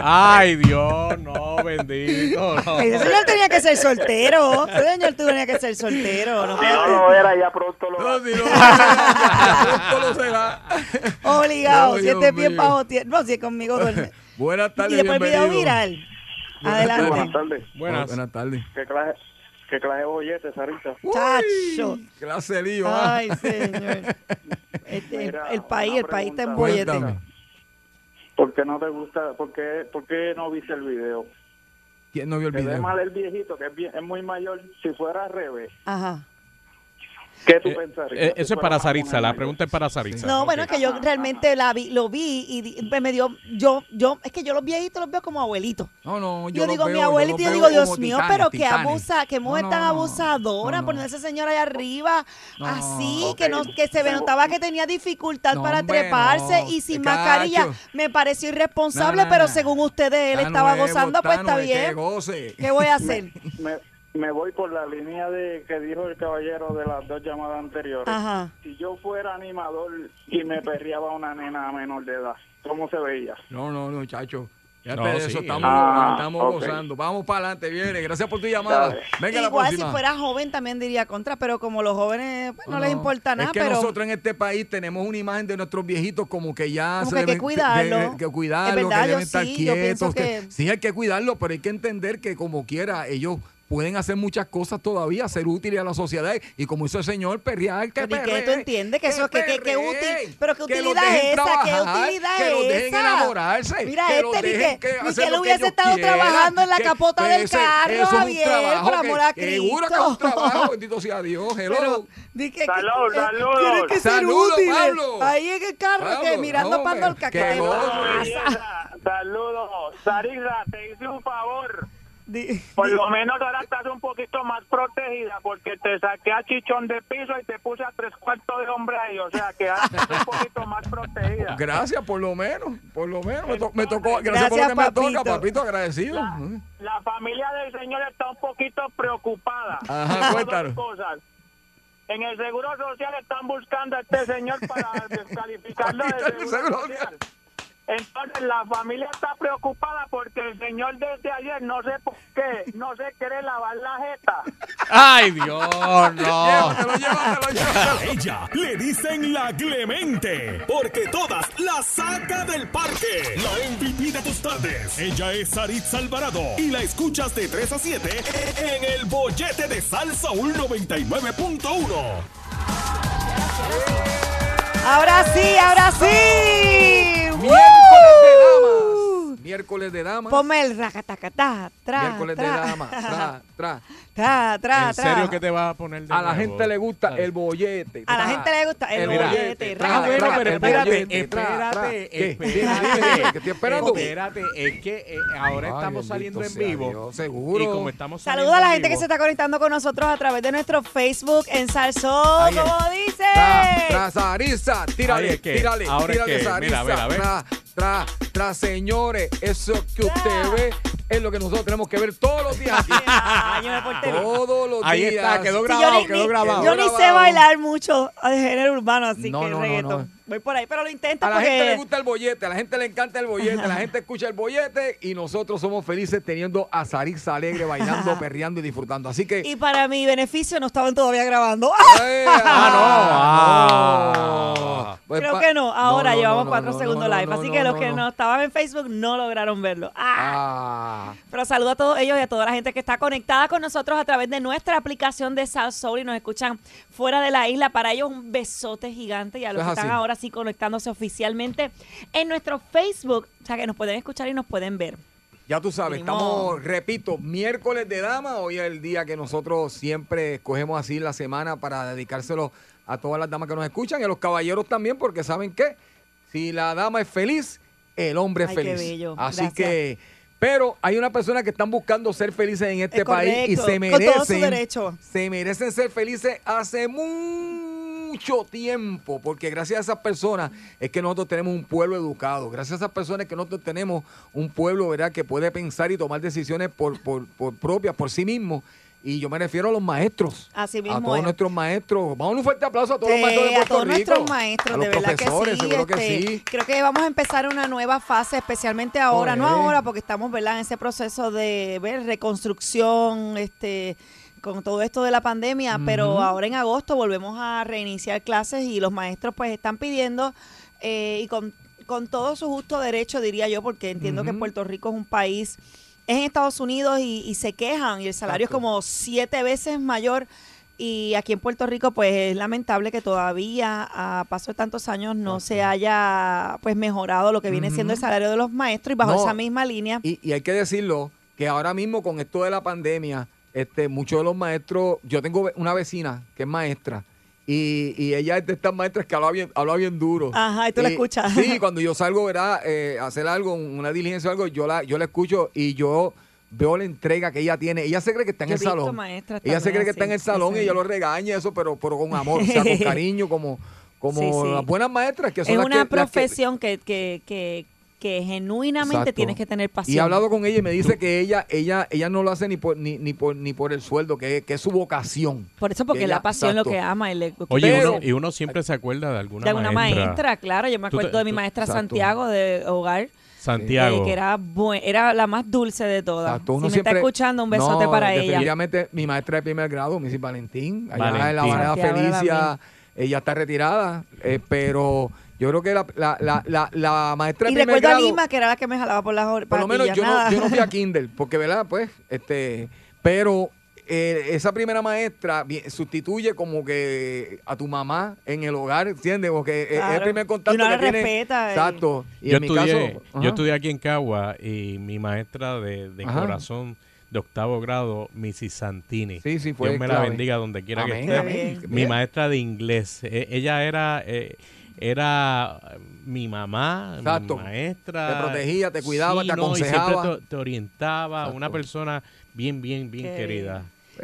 Ay, Dios, no, bendito. No. Ese señor tenía que ser soltero. Ese señor tenía que ser soltero. No Si no lo era, ya pronto lo No, si no, ya pronto lo será. Obligado. Ay, si este pie tierra. No, si es conmigo duerme. Buenas Y tardes, después el video bienvenido. viral. Adelante. Buenas tardes. Buenas. Buenas tardes. ¿Qué clase, qué clase de bollete, Sarita? Chacho. Uy, Clase de lío. ah. Ay, señor. Este, el, Mira, el país, el país está en bollete. ¿Por qué no te gusta? ¿Por qué, por qué no viste el video? ¿Quién no vio el video? mal el viejito, que es, bien- es muy mayor. Si fuera al revés, Ajá. ¿Qué tú Eh, pensarías? eh, eso es para Saritza, la pregunta es para Saritza. No, bueno, es que yo realmente la vi, lo vi y me dio, yo, yo, es que yo los viejitos los veo como abuelitos. No, no, Yo, digo, veo- mi abuelito, yo veo digo, Dios mío, titanes, pero que titanes. abusa, que mujer No, tan abusadora, no, no. poner a ese señor allá arriba, No, así, que no, que se ve, notaba que tenía dificultad No, para hombre, treparse no. y sin Cacho. mascarilla. Me pareció irresponsable, No, no, pero según ustedes, él estaba nuevo, gozando, pues está nuevo, Que bien. goce. ¿Qué voy a hacer? Me, me voy por la línea de que dijo el caballero de las dos llamadas anteriores. Ajá. Si yo fuera animador y me perreaba una nena menor de edad, ¿cómo se veía? No, no, no, chacho. Ya No, sí. eso estamos, Ah, estamos gozando. Vamos para adelante, viene. Gracias por tu llamada. Dale. Venga la Igual si próxima. fuera joven también diría contra, pero como los jóvenes pues, no, les importa nada, Es que pero nosotros en este país tenemos una imagen de nuestros viejitos como que ya Como se que hay que deben- cuidarlo. de- que cuidarlo, Es verdad, que yo deben estar sí, yo quietos. que- que- Sí, hay que cuidarlo, pero hay que entender que como quiera, ellos pueden hacer muchas cosas todavía, ser útiles a la sociedad y como hizo el señor, perrear, que Pero ¿y qué perree, tú entiendes? Que eso- que- que- que útil- pero ¿qué que utilidad es esa? ¿Qué trabajar, utilidad que los es dejen esa? enamorarse, Mira, que este ni dejen que- ni que lo él hubiese estado quieran, trabajando en la que- capota del ese- carro, eso es un Javier, trabajo por que- amor a Seguro que es un Cristo. trabajo, bendito sea Dios, hello. Pero, di que, Salud, que- saludos. Tienen que ser Saludos. Pablo. Ahí en el carro, que Pablo, mirando no, para el cacao. que. Saludos. Sarisa, te hice un favor. Di- Por di- lo menos ahora estás un poquito más protegida porque te saqué a chichón de piso y te puse a tres cuartos de hombre ahí. O sea que ahora estás un poquito más protegida. Gracias, por lo menos, por lo menos. Me, to- me tocó, gracias, por lo que me toca, papito. papito, agradecido. La familia del señor está un poquito preocupada. Ajá, Por cuéntanos. dos cosas. En el Seguro Social están buscando a este señor para descalificarlo del Seguro Social. Entonces la familia está preocupada porque el señor desde ayer, no sé por qué, no se quiere lavar la jeta. Ay, Dios, no. Llévatelo, llévatelo, llévatelo. A ella le dicen la Clemente, porque todas la saca del parque. La MVP de tus tardes. Ella es Saritza Alvarado y la escuchas de 3 a 7 en el bollete de Salsa 99.1. Ahora sí, ahora sí. Miércoles de damas. Miércoles de damas. Ponme el racatacatá, tra, Miércoles de tra, damas. Tra, tra. tra, tra, ¿En tra. serio que te vas a poner de A la nuevo? gente le gusta el bollete. A la gente le gusta el Mira, bollete. tra, ra, Ah, bueno, pero espérate, espérate, ¿Qué? espérate. Que estoy esperando. Espérate, es que eh, ahora Ay, estamos saliendo en vivo. Dios, seguro. Y como estamos Saludos a la gente que se está conectando con nosotros a través de nuestro Facebook en Salsón, como dice. Tra, tra, Sarisa, tírale, tírale, tírale, que, Sarisa. mira, mira, ve. Tra, tra, señores, eso que usted ve es lo que nosotros tenemos que ver todos los días aquí. Año de portería. todos los Ahí días. está, quedó Sí, grabado, yo ni, quedó ni- grabado. yo ni sé grabado. bailar mucho de género urbano, así No, que no, no, reggaetón. no. Voy por ahí, pero lo intento A la porque... gente le gusta el bollete, a la gente le encanta el bollete, la gente escucha el bollete y nosotros somos felices teniendo a Sarisa alegre, bailando, perreando y disfrutando. Así que. Y para mi beneficio no estaban todavía grabando. ¡Eh! Ah, no. no. Pues Creo pa- que no. Ahora no, no, llevamos no, cuatro no, segundos no, live. no, así no, que los no, que no. no estaban en Facebook no lograron verlo. ¡Ah! Ah. Pero saludo a todos ellos y a toda la gente que está conectada con nosotros a través de nuestra aplicación de South Soul y nos escuchan fuera de la isla. Para ellos un besote gigante y a los que están así. ahora sí conectándose oficialmente en nuestro Facebook. O sea que nos pueden escuchar y nos pueden ver. Ya tú sabes, estamos, repito, miércoles de dama. Hoy es el día que nosotros siempre escogemos así la semana para dedicárselo a todas las damas que nos escuchan y a los caballeros también, porque saben que si la dama es feliz, el hombre es Ay, qué feliz. bello. Así Gracias. que, pero hay una persona que están buscando ser felices en este Es país y se con todo su merecen, derecho. se merecen ser felices hace mucho tiempo, porque gracias a esas personas es que nosotros tenemos un pueblo educado, gracias a esas personas es que nosotros tenemos un pueblo, ¿verdad?, que puede pensar y tomar decisiones por, por, por propias, por sí mismo. Y yo me refiero a los maestros. Así a mismo todos es. nuestros maestros. Vamos a un fuerte aplauso a todos Sí, los maestros de a Puerto todos Rico. nuestros maestros, a los de verdad que profesores, sí. seguro que este, sí. Creo que vamos a empezar una nueva fase, especialmente ahora, no ahora, porque estamos ¿verdad? en ese proceso de ver reconstrucción, este con todo esto de la pandemia, pero ahora en agosto volvemos a reiniciar clases y los maestros pues están pidiendo eh, y con, con todo su justo derecho, diría yo, porque entiendo que. Puerto Rico es un país, es en Estados Unidos y, y se quejan y el salario Exacto. es como siete veces mayor y aquí en Puerto Rico, pues es lamentable que todavía a paso de tantos años no se haya pues mejorado lo que viene siendo el salario de los maestros y bajo No. esa misma línea. Y, y hay que decirlo que ahora mismo con esto de la pandemia, este, muchos de los maestros, yo tengo una vecina que es maestra y, y ella es de estas maestras que habla bien, habla bien duro. Ajá, y tú la escuchas. Sí, cuando yo salgo, ¿verdad? Eh, a hacer algo, una diligencia o algo, yo la, yo la escucho y yo veo la entrega que ella tiene. Ella se cree que está en Yo el salón. Ella se cree que está en el salón sí, y ella lo regaña eso, pero, pero con amor, o sea, con cariño, como, como Sí, sí. las buenas maestras que son Es las una que- las que- profesión que, que, que, genuinamente Exacto. tienes que tener pasión. Y he hablado con ella y me dice que ella, ella, ella no lo hace ni por, ni, ni por, ni por el sueldo, que, que es su vocación. Por eso, porque Ella- la pasión es lo exacto. que ama. y le- Oye, Pero- uno, y uno siempre se acuerda de alguna, de alguna maestra. maestra. claro. Yo me te- acuerdo de mi maestra exacto. Santiago de hogar, Santiago. eh, que era, buen- era la más dulce de todas. Exacto, Si uno me siempre- está escuchando, un besote No, para ella. Definitivamente, mi maestra de primer grado, Missy Valentín, allá Valentín. en la Santiago Felicia, ella está retirada, eh, pero yo creo que la, la, la, la, la maestra de Y primer recuerdo a Lima, que era la que me jalaba por las or- por lo menos yo no, yo no fui a Kindle, porque, ¿verdad? Pues, este, pero eh, esa primera maestra sustituye como que a tu mamá en el hogar, ¿entiendes? Porque es- es el Claro. primer Y contacto uno que la tiene. respeta, y- Exacto. Y yo, en mi estudié, caso, yo ajá. estudié aquí en Cagua y mi maestra de, de corazón de octavo grado, Missy Santini. Sí, sí, fue Dios me la bendiga donde quiera que esté. amén. Mi maestra de inglés. eh, ella era eh, era mi mamá, Exacto. mi maestra. Te protegía, te cuidaba, te no, y siempre aconsejaba. te, te orientaba. Exacto. Una persona bien, bien, bien Qué querida.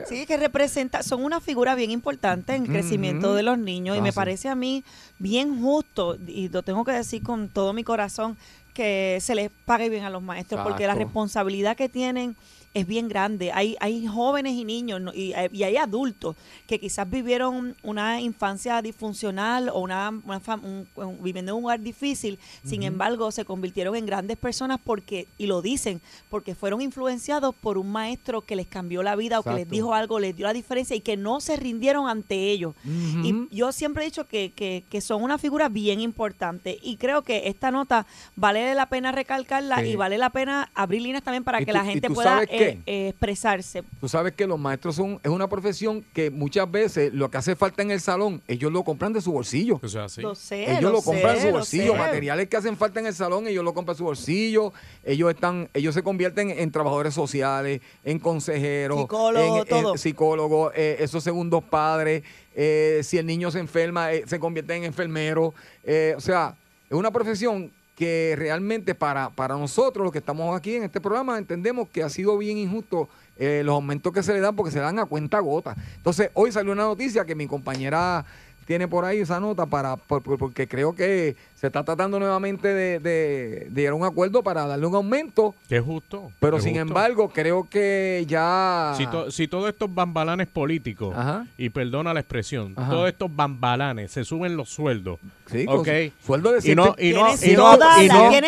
Sí, que representa, son una figura bien importante en el crecimiento de los niños y Ah, me sí. parece a mí bien justo, y lo tengo que decir con todo mi corazón, que se les pague bien a los maestros, porque la responsabilidad que tienen es bien grande. Hay, hay jóvenes y niños ¿no? y, y hay adultos que quizás vivieron una infancia disfuncional o una, una un- un- viviendo en un lugar difícil, sin embargo se convirtieron en grandes personas porque, y lo dicen, porque fueron influenciados por un maestro que les cambió la vida o que les dijo algo, les dio la diferencia y que no se rindieron ante ellos. Y yo siempre he dicho que, que, que son una figura bien importante y creo que esta nota vale la pena recalcarla Sí. y vale la pena abrir líneas también para Y que tú- la gente pueda qué, eh, expresarse. Tú sabes que los maestros son es una profesión que muchas veces lo que hace falta en el salón, ellos lo compran de su bolsillo. O sea, sí. Lo sé, ellos lo, lo, compran sé, en su lo bolsillo, materiales que hacen falta en el salón, ellos lo compran en su bolsillo, ellos están, ellos se convierten en trabajadores sociales, en consejeros, Psicólogos, en, en todo. psicólogos, eh, esos segundos padres, eh, si el niño se enferma, eh, se convierte en enfermero, eh, o sea, es una profesión que realmente para, para nosotros, los que estamos aquí en este programa, entendemos que ha sido bien injusto eh, los aumentos que se le dan porque se dan a cuenta gota. Entonces, hoy salió una noticia que mi compañera tiene por ahí esa nota para por- por- porque creo que se está tratando nuevamente de, de- de llegar a un acuerdo para darle un aumento, Que es justo. pero sin justo. embargo creo que ya... Si, to- si todos estos bambalanes políticos, Ajá. y perdona la expresión, Ajá. todos estos bambalanes se suben los sueldos. Sí, con ok. su- sueldo de y no, y no, y no,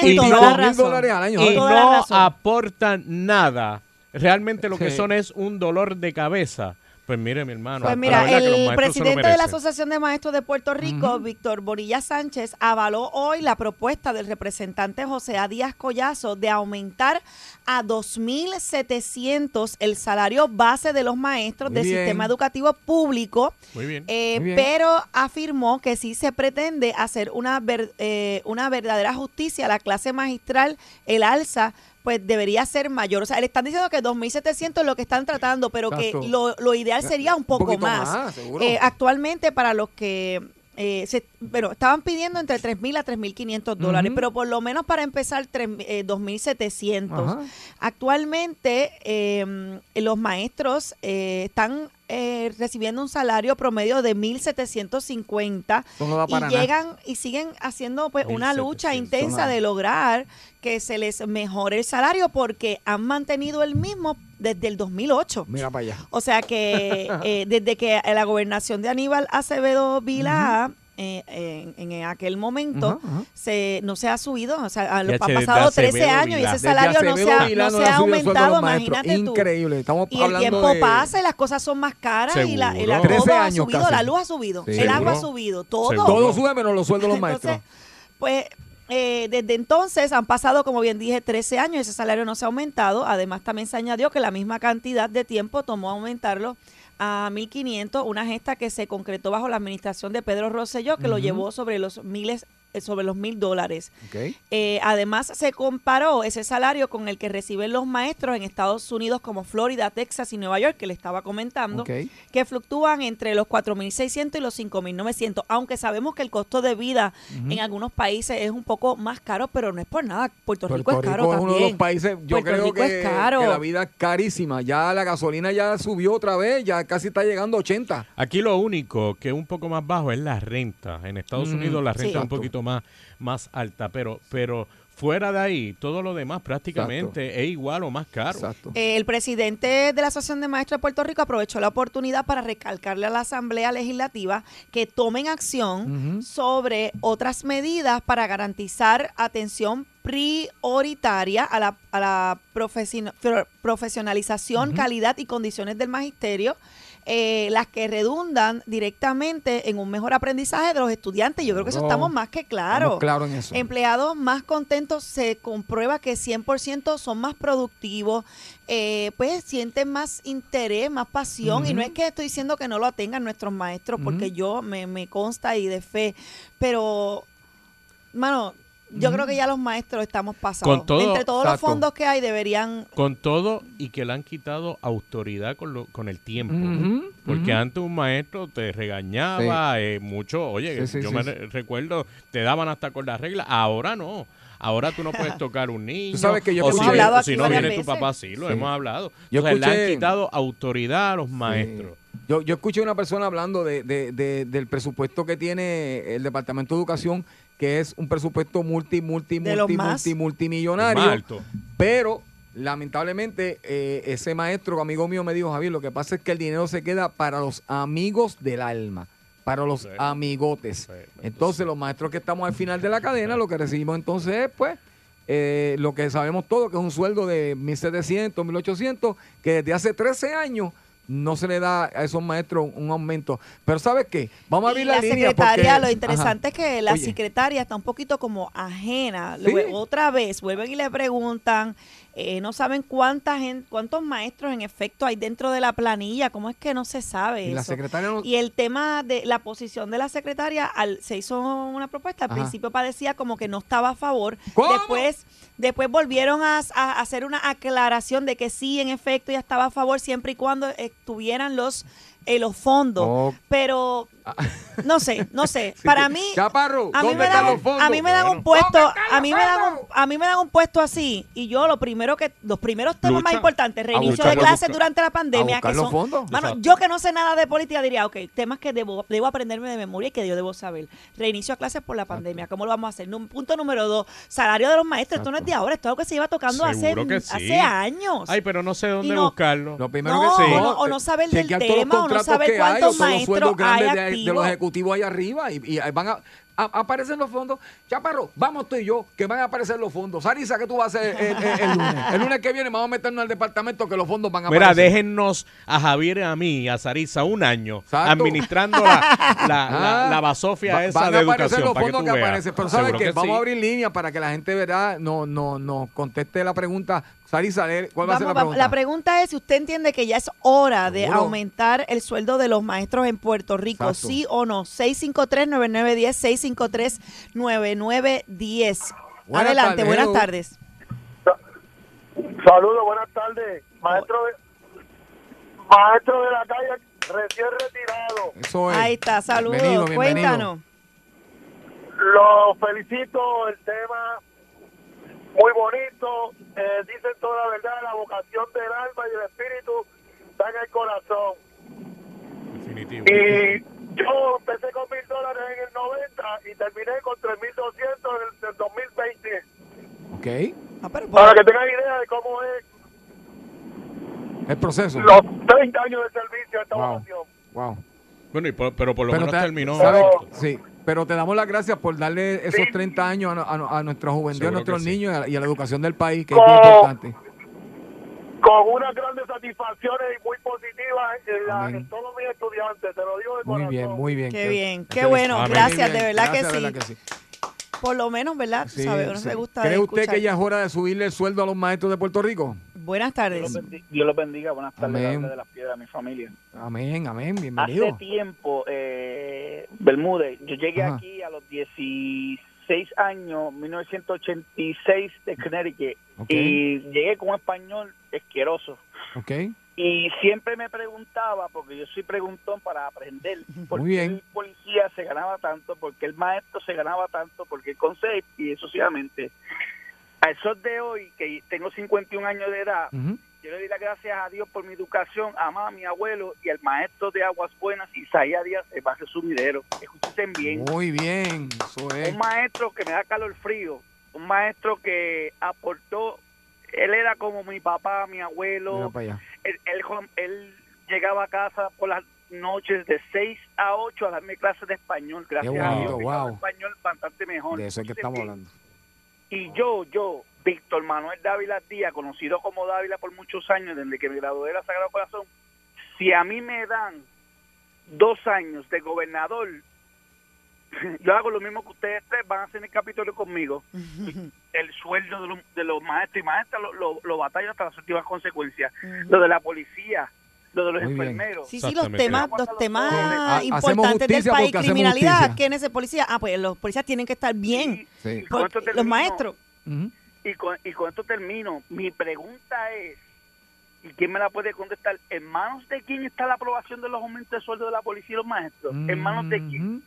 y no- aportan nada. Realmente lo que son es un dolor de cabeza. Pues mire, mi hermano. Pues mira, el presidente de la. Asociación de Maestros de Puerto Rico, Víctor Borilla Sánchez, avaló hoy la propuesta del representante José A. Díaz Collazo de aumentar a 2.700 el salario base de los maestros Muy del bien. sistema educativo público. Muy bien. Eh, Muy bien. pero afirmó que sí se pretende hacer una, ver- eh, una verdadera justicia a la clase magistral, el alza pues debería ser mayor. O sea, le están diciendo que 2.700 es lo que están tratando, pero Exacto. que lo, lo ideal sería un poco más. Eh, actualmente para los que... eh, se, pero estaban pidiendo entre 3.000 a 3.500 dólares, Ujú. pero por lo menos para empezar tres- eh, 2.700. Ajá. Actualmente eh, los maestros eh, están eh, recibiendo un salario promedio de 1.750 Eso no y nada. llegan y siguen haciendo pues una 1.700, lucha intensa nada. de lograr que se les mejore el salario porque han mantenido el mismo desde el 2008. Mira para allá. O sea que eh, desde que la gobernación de Aníbal Acevedo Vilá, eh, en, en aquel momento, se, no se ha subido. O sea, han pasado 13 Acevedo años y ese salario no se ha, no se ha el aumentado, maestros. imagínate tú. Increíble. Estamos Y el tiempo de... pasa y las cosas son más caras y la, y 13 ha subido, casi. la luz ha subido, el agua ha subido, todo. Seguro. Todo sube menos los sueldos de los maestros. Entonces, pues eh, desde entonces han pasado, como bien dije, 13 años y ese salario no se ha aumentado. Además, también se añadió que la misma cantidad de tiempo tomó aumentarlo a 1.500, una gesta que se concretó bajo la administración de Pedro Rosselló, que lo llevó sobre los miles sobre los mil dólares. Eh, además, se comparó ese salario con el que reciben los maestros en Estados Unidos como Florida, Texas y Nueva York, que le estaba comentando, que fluctúan entre los 4.600 y los 5.900, aunque sabemos que el costo de vida en algunos países es un poco más caro, pero no es por nada. Puerto Rico es caro Rico es uno de también. los países, yo Puerto creo Rico que, es caro. que la vida es carísima. Ya la gasolina ya subió otra vez, ya casi está llegando a 80. Aquí lo único que es un poco más bajo es la renta. En Estados Mm, Unidos la renta sí. es un poquito más, más alta, pero, pero fuera de ahí, todo lo demás prácticamente es igual o más caro. Exacto. Eh, el presidente de la Asociación de Maestros de Puerto Rico aprovechó la oportunidad para recalcarle a la Asamblea Legislativa que tomen acción sobre otras medidas para garantizar atención prioritaria a la, a la profesionalización, calidad y condiciones del magisterio, eh, las que redundan directamente en un mejor aprendizaje de los estudiantes. Yo creo que eso estamos más que claro. Claros en eso. Empleados más contentos se comprueba que 100% son más productivos, eh, pues sienten más interés, más pasión. Y no es que estoy diciendo que no lo tengan nuestros maestros, porque yo me, me consta y de fe, pero, mano, yo creo que ya los maestros estamos pasados. Con todo- Entre todos los fondos que hay deberían... Con todo y que le han quitado autoridad con, lo, con el tiempo. Porque antes un maestro te regañaba eh, mucho. Oye, Sí, sí, yo sí, me sí. re- recuerdo, te daban hasta con las reglas. Ahora no. Ahora tú no puedes tocar un niño. sabes que yo o si, Hemos hablado o aquí si no viene tu papá, sí, lo Sí. hemos hablado. Yo o sea, le han quitado autoridad a los maestros. Yo, yo escuché a una persona hablando de, de- de- del presupuesto que tiene el Departamento de Educación, que es un presupuesto multi, multi, De multi, multi, multimillonario. Más alto. Pero lamentablemente eh, ese maestro, amigo mío, me dijo, Javier, lo que pasa es que el dinero se queda para los amigos del alma, para los Sí. amigotes. Sí, Entonces los maestros que estamos al final de la cadena, lo que recibimos entonces es, pues, eh, lo que sabemos todos, que es un sueldo de 1.700, 1.800, que desde hace 13 años no se le da a esos maestros un aumento. Pero ¿sabes qué? Vamos a Y abrir la la, línea secretaria, porque- lo interesante es que la Oye. secretaria está un poquito como ajena. Sí. Lue- Otra vez, vuelven y le preguntan eh, no saben cuánta gente, cuántos maestros en efecto hay dentro de la planilla, ¿cómo es que no se sabe Y la eso? secretaria no- Y el tema de la posición de la secretaria, al, se hizo una propuesta, al Ajá. principio parecía como que no estaba a favor, ¿Cómo? después después volvieron a, a hacer una aclaración de que sí, en efecto, ya estaba a favor siempre y cuando estuvieran los, eh, los fondos, Oh. pero no sé, no sé, Sí, para mí... Chaparro, A mí, ¿dónde me están dan, los fondos? a mí me dan un puesto, ¿Dónde están a mí me dan un, a mí me dan un puesto así y yo lo primero que los primeros temas más importantes, reinicio de clases durante la pandemia, que los son, fondos. Mano, Exacto. yo que no sé nada de política diría, ok, temas que debo, debo aprenderme de memoria y que yo debo saber. Reinicio a clases por la pandemia, ¿cómo lo vamos a hacer? Punto número dos, salario de los maestros, esto no es de ahora, esto es algo que se iba tocando hace, sí. hace años. Ay, pero no sé dónde no- buscarlo. Lo primero No, que o no- o no saber del tema, o no saber cuántos maestros hay de, los ejecutivos ahí arriba y, van a, a- aparecen los fondos. Chaparro, vamos tú y yo, que van a aparecer los fondos. Sarisa, ¿qué tú vas a hacer el, el- el lunes? El lunes que viene vamos a meternos al departamento que los fondos van a Mira, aparecer. déjennos a Javier a mí, y a Sarisa, un año Exacto. administrando la, la, Ah, la basofia Va- esa van de a aparecer educación. los que fondos que, aparecen. Pero ¿sabes qué? que Vamos sí. a abrir línea para que la gente verá, no, no, no conteste la pregunta. Sarisa, lee, ¿cuál va a ser Vamos, la pregunta? La pregunta es si usted entiende que ya es hora de Seguro. aumentar el sueldo de los maestros en Puerto Rico, Exacto. sí o no. 653-9910, 653-9910. Buenas Adelante, tardes, buenas tardes. Saludos, buenas tardes. Maestro de, maestro de la calle, recién retirado. Eso es. Ahí está, saludos. Bienvenido, bienvenido. Cuéntanos. Lo felicito, el tema muy bonito. Eh, dicen toda la verdad, la vocación del alma y el espíritu está en el corazón. Definitivo. Y yo empecé con mil dólares en el 90 y terminé con 3.200 en el, del 2020. Ok. Ah, pero, Para que tengan idea de cómo es El proceso. los 30 años de servicio de esta Wow. vocación. Wow. Bueno, y por- pero por lo Pero menos te- terminó. ¿sabes? Sí, pero te damos las gracias por darle esos Sí. 30 años a, a- a nuestra juventud, a nuestros sí. niños y a, y a la educación del país, que es Oh. importante. Con unas grandes satisfacciones y muy positivas en, la- Amén. en todos mis estudiantes, te lo digo de Muy corazón. bien, muy bien. Qué bien, qué bueno, gracias, Muy de verdad que gracias, sí. sí. Por lo menos, ¿verdad? Sí, gusta ¿Cree usted escuchar. que ya es hora de subirle el sueldo a los maestros de Puerto Rico? Buenas tardes. Dios los bendiga. Buenas tardes, Amén. De las Piedras, mi familia. Amén, amén, Hace bienvenido. tiempo, eh, Bermúdez, yo llegué Ajá. aquí a los 16 años, 1986 de Connecticut, y llegué con un español asqueroso. Ok, Y siempre me preguntaba, porque yo soy preguntón para aprender, por Muy qué bien. el policía se ganaba tanto, por qué el maestro se ganaba tanto, por qué el consejo, y sucesivamente. A esos de hoy, que tengo 51 años de edad, ujú, yo le doy las gracias a Dios por mi educación, a mamá, a mi abuelo y al maestro de Aguas Buenas, Isaías Díaz, el base sumidero. Escuchen bien. muy bien, eso es. Un maestro que me da calor frío, un maestro que aportó, él era como mi papá, mi abuelo, él, él, él llegaba a casa por las noches de 6 a 8 a darme clases de español. Gracias a bonito, Dios, wow. español bastante mejor. De eso es que estamos bien. hablando. Y yo, yo, Víctor Manuel Dávila Díaz, conocido como Dávila por muchos años, desde que me gradué de la Sagrado Corazón, si a mí me dan dos años de gobernador, yo hago lo mismo que ustedes tres, van a hacer el capítulo conmigo. El sueldo de los, de los maestros y maestras lo, lo, lo batallo hasta las últimas consecuencias. Lo de la policía, lo de los Muy bien. enfermeros. Sí, sí, los temas, los temas Ha- hacemos importantes del país, criminalidad, justicia. ¿quién es el policía? Ah, pues los policías tienen que estar bien. Sí. Porque los maestros. Y con, y con esto termino. Mi pregunta es, ¿y quién me la puede contestar? ¿En manos de quién está la aprobación de los aumentos de sueldo de la policía y los maestros? ¿En manos de quién?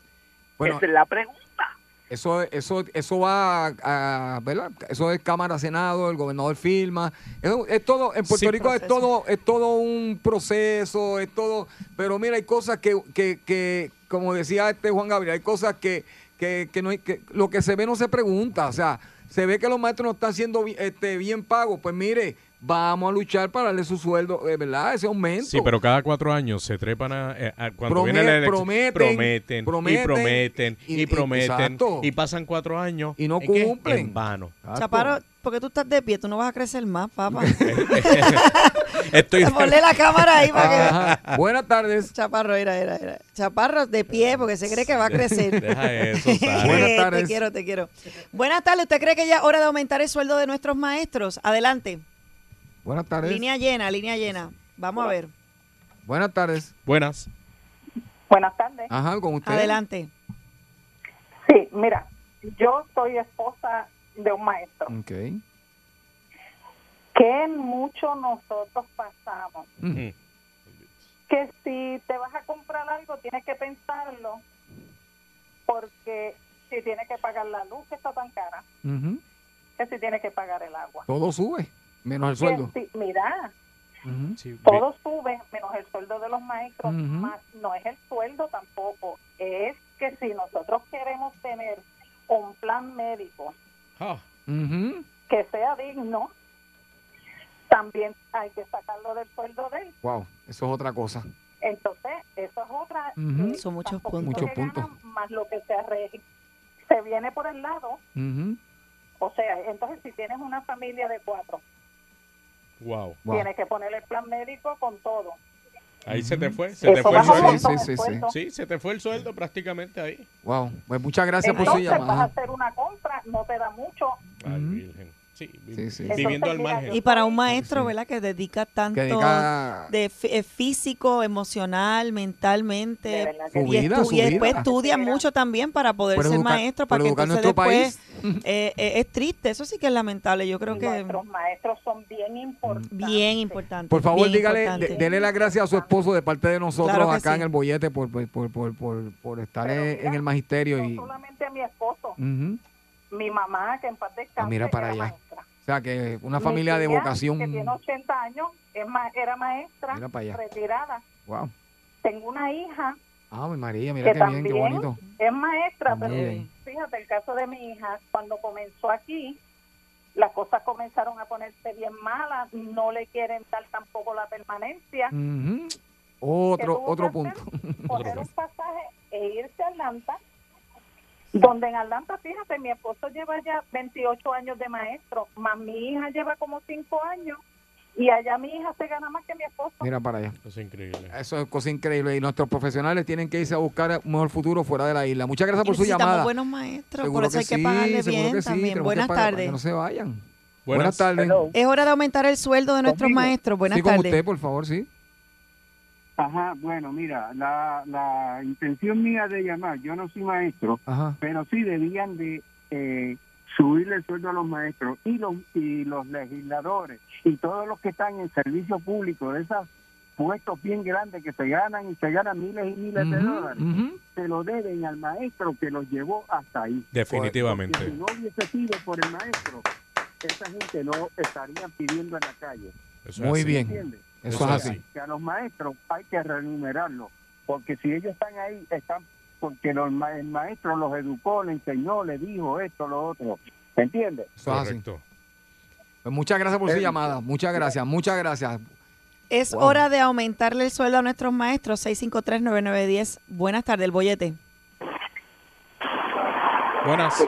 Bueno, Esa es la pregunta. Eso, eso, eso va a, a- ¿verdad? Eso es Cámara, Senado, el gobernador firma. Es, es todo, en Puerto Sí, Rico es todo, es todo un proceso, es todo, pero mira, hay cosas que, que, que como decía este Juan Gabriel, hay cosas que, que, que no hay, que lo que se ve no se pregunta, o sea, se ve que los maestros no están siendo este, bien pagos, pues mire, vamos a luchar para darle su sueldo, eh, ¿verdad? Ese aumento. Sí, pero cada cuatro años se trepan a, eh, a- cuando Promet- viene la elección, prometen, prometen, prometen, y prometen y- y, y- prometen exacto. y pasan cuatro años Y no cumplen. en vano. Exacto. Chaparro, porque tú estás de pie, tú no vas a crecer más, papá. Estoy Ponle la cámara ahí para que... Buenas tardes. Chaparro, era, era, era. Chaparro de pie porque se cree que va a crecer. Deja eso. Buenas tardes. Te quiero, te quiero. Buenas tardes. ¿Usted cree que ya es hora de aumentar el sueldo de nuestros maestros? Adelante. Buenas tardes. Línea llena, línea llena. Vamos a ver. Buenas tardes. Buenas. Buenas tardes. Ajá, con usted. Adelante. Sí, mira, yo soy esposa de un maestro. Ok. Que mucho nosotros pasamos. Ujú. Que si te vas a comprar algo, tienes que pensarlo. Porque si tienes que pagar la luz, que está tan cara, que si tienes que pagar el agua. Todo sube, menos el sueldo. si- mira, Ujú. todo sube menos el sueldo de los maestros, más no es el sueldo tampoco, es que si nosotros queremos tener un plan médico Ujú. que sea digno, también hay que sacarlo del sueldo de él. Wow, eso es otra cosa. Entonces, eso es otra. Eh, Son muchos puntos. Muchos. Más lo que se arregle. Se viene por el lado, o sea, entonces si tienes una familia de cuatro, Wow. tienes que ponerle el plan médico con todo. Ahí se te fue, se Eso te fue el sueldo. Sí, sí, el sí, sueldo. Sí, se te fue el sueldo prácticamente ahí. Wow, pues muchas gracias por su Entonces vas a llamada. hacer una compra, no te da mucho. Ay, virgen. Sí, vi- Sí, sí. viviendo Entonces, al mira, margen. Y para un maestro, ¿verdad? Que dedica tanto Que dedica- de eh, físico, emocional, mentalmente. que Y, vida, estu- y después vida. estudia mucho también para poder Por ser educar- maestro, por para que entonces nuestro después eh, eh, es triste, eso sí que es lamentable, yo creo que Nuestros maestros son bien importantes. bien importante. Por favor, bien dígale, importante. de- dele las gracias a su esposo de parte de nosotros Claro acá sí. en el bollete por, por, por, por, por- por estar Pero en, mira, en el magisterio. No y solamente a mi esposo, mi mamá, que en paz descanse, Ah, mira para allá. Sea, que una Mi familia de vocación. Que tiene 80 años, es ma- era maestra, Mira para allá. retirada. Wow. Tengo una hija Ah, mi María, mira que qué bien, qué también bonito. es maestra, pero fíjate, el caso de mi hija, cuando comenzó aquí, las cosas comenzaron a ponerse bien malas, no le quieren dar tampoco la permanencia. Ujú. ¿Qué Otro, otro punto. Coger un pasaje e irse a Atlanta, donde en Atlanta, fíjate, mi esposo lleva ya 28 años de maestro, más mi hija lleva como 5 años, y allá mi hija se gana más que mi esposo. Mira para allá. Eso es increíble. Eso es cosa increíble. Y nuestros profesionales tienen que irse a buscar un mejor futuro fuera de la isla. Muchas gracias Y por su llamada. buenos maestros, Seguro por eso hay que sí, pagarle bien que sí, también. que Buenas para tardes. Que no se vayan. Buenas. Buenas, tardes. Hello. Es hora de aumentar el sueldo de nuestros Conmigo. maestros. Buenas sí, con tardes. usted, por favor, sí. Ajá, bueno, mira, la, la intención mía de llamar, yo no soy maestro, Ajá. pero sí debían de eh, subirle el sueldo a los maestros y los y los legisladores y todos los que están en servicio público de esos puestos bien grandes que se ganan y se ganan miles y miles de dólares, se lo deben al maestro que los llevó hasta ahí. Porque Definitivamente. si no hubiese sido por el maestro, esa gente no estaría pidiendo en la calle. Eso es Muy bien. ¿Entiendes? Eso Eso es así. que a los maestros hay que remunerarlos, porque si ellos están ahí, están porque los ma- el maestro los educó, le enseñó, le dijo esto, lo otro. ¿Entiendes? Eso es así. Pues muchas gracias por su Eh, llamada. Muchas gracias, muchas gracias. Es Wow. hora de aumentarle el sueldo a nuestros maestros. 653-9910. Buenas tardes, el bollete. Buenas.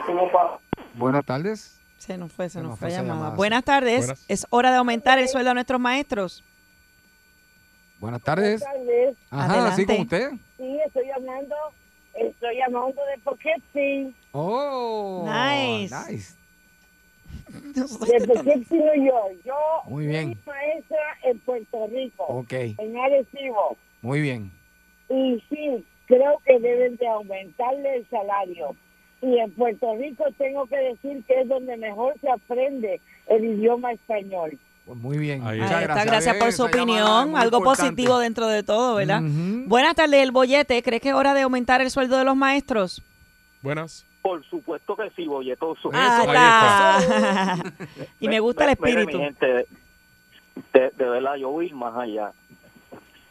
Buenas tardes. Se nos fue, se Se nos nos fue llamada. llamada. Buenas tardes. Buenas. Es hora de aumentar el sueldo a nuestros maestros. Buenas tardes. tardes. Ajá, Adelante. sí, con usted. Sí, estoy llamando, estoy llamando de Poughkeepsie, Oh, Nice. nice. de Poughkeepsie, New York. Yo Muy bien. soy maestra en Puerto Rico, Ok, en Arecibo, muy bien. y sí, creo que deben de aumentarle el salario. Y en Puerto Rico tengo que decir que es donde mejor se aprende el idioma español. Pues muy bien. Ahí Muchas Ahí está, gracias por su opinión. Algo importante. positivo dentro de todo, ¿verdad? Buenas tardes, el bollete. ¿Cree que es hora de aumentar el sueldo de los maestros? Buenas. Por supuesto que sí, bolletoso. Ah, está. y me gusta el Mire, espíritu. mi gente, de, de verdad, yo voy más allá.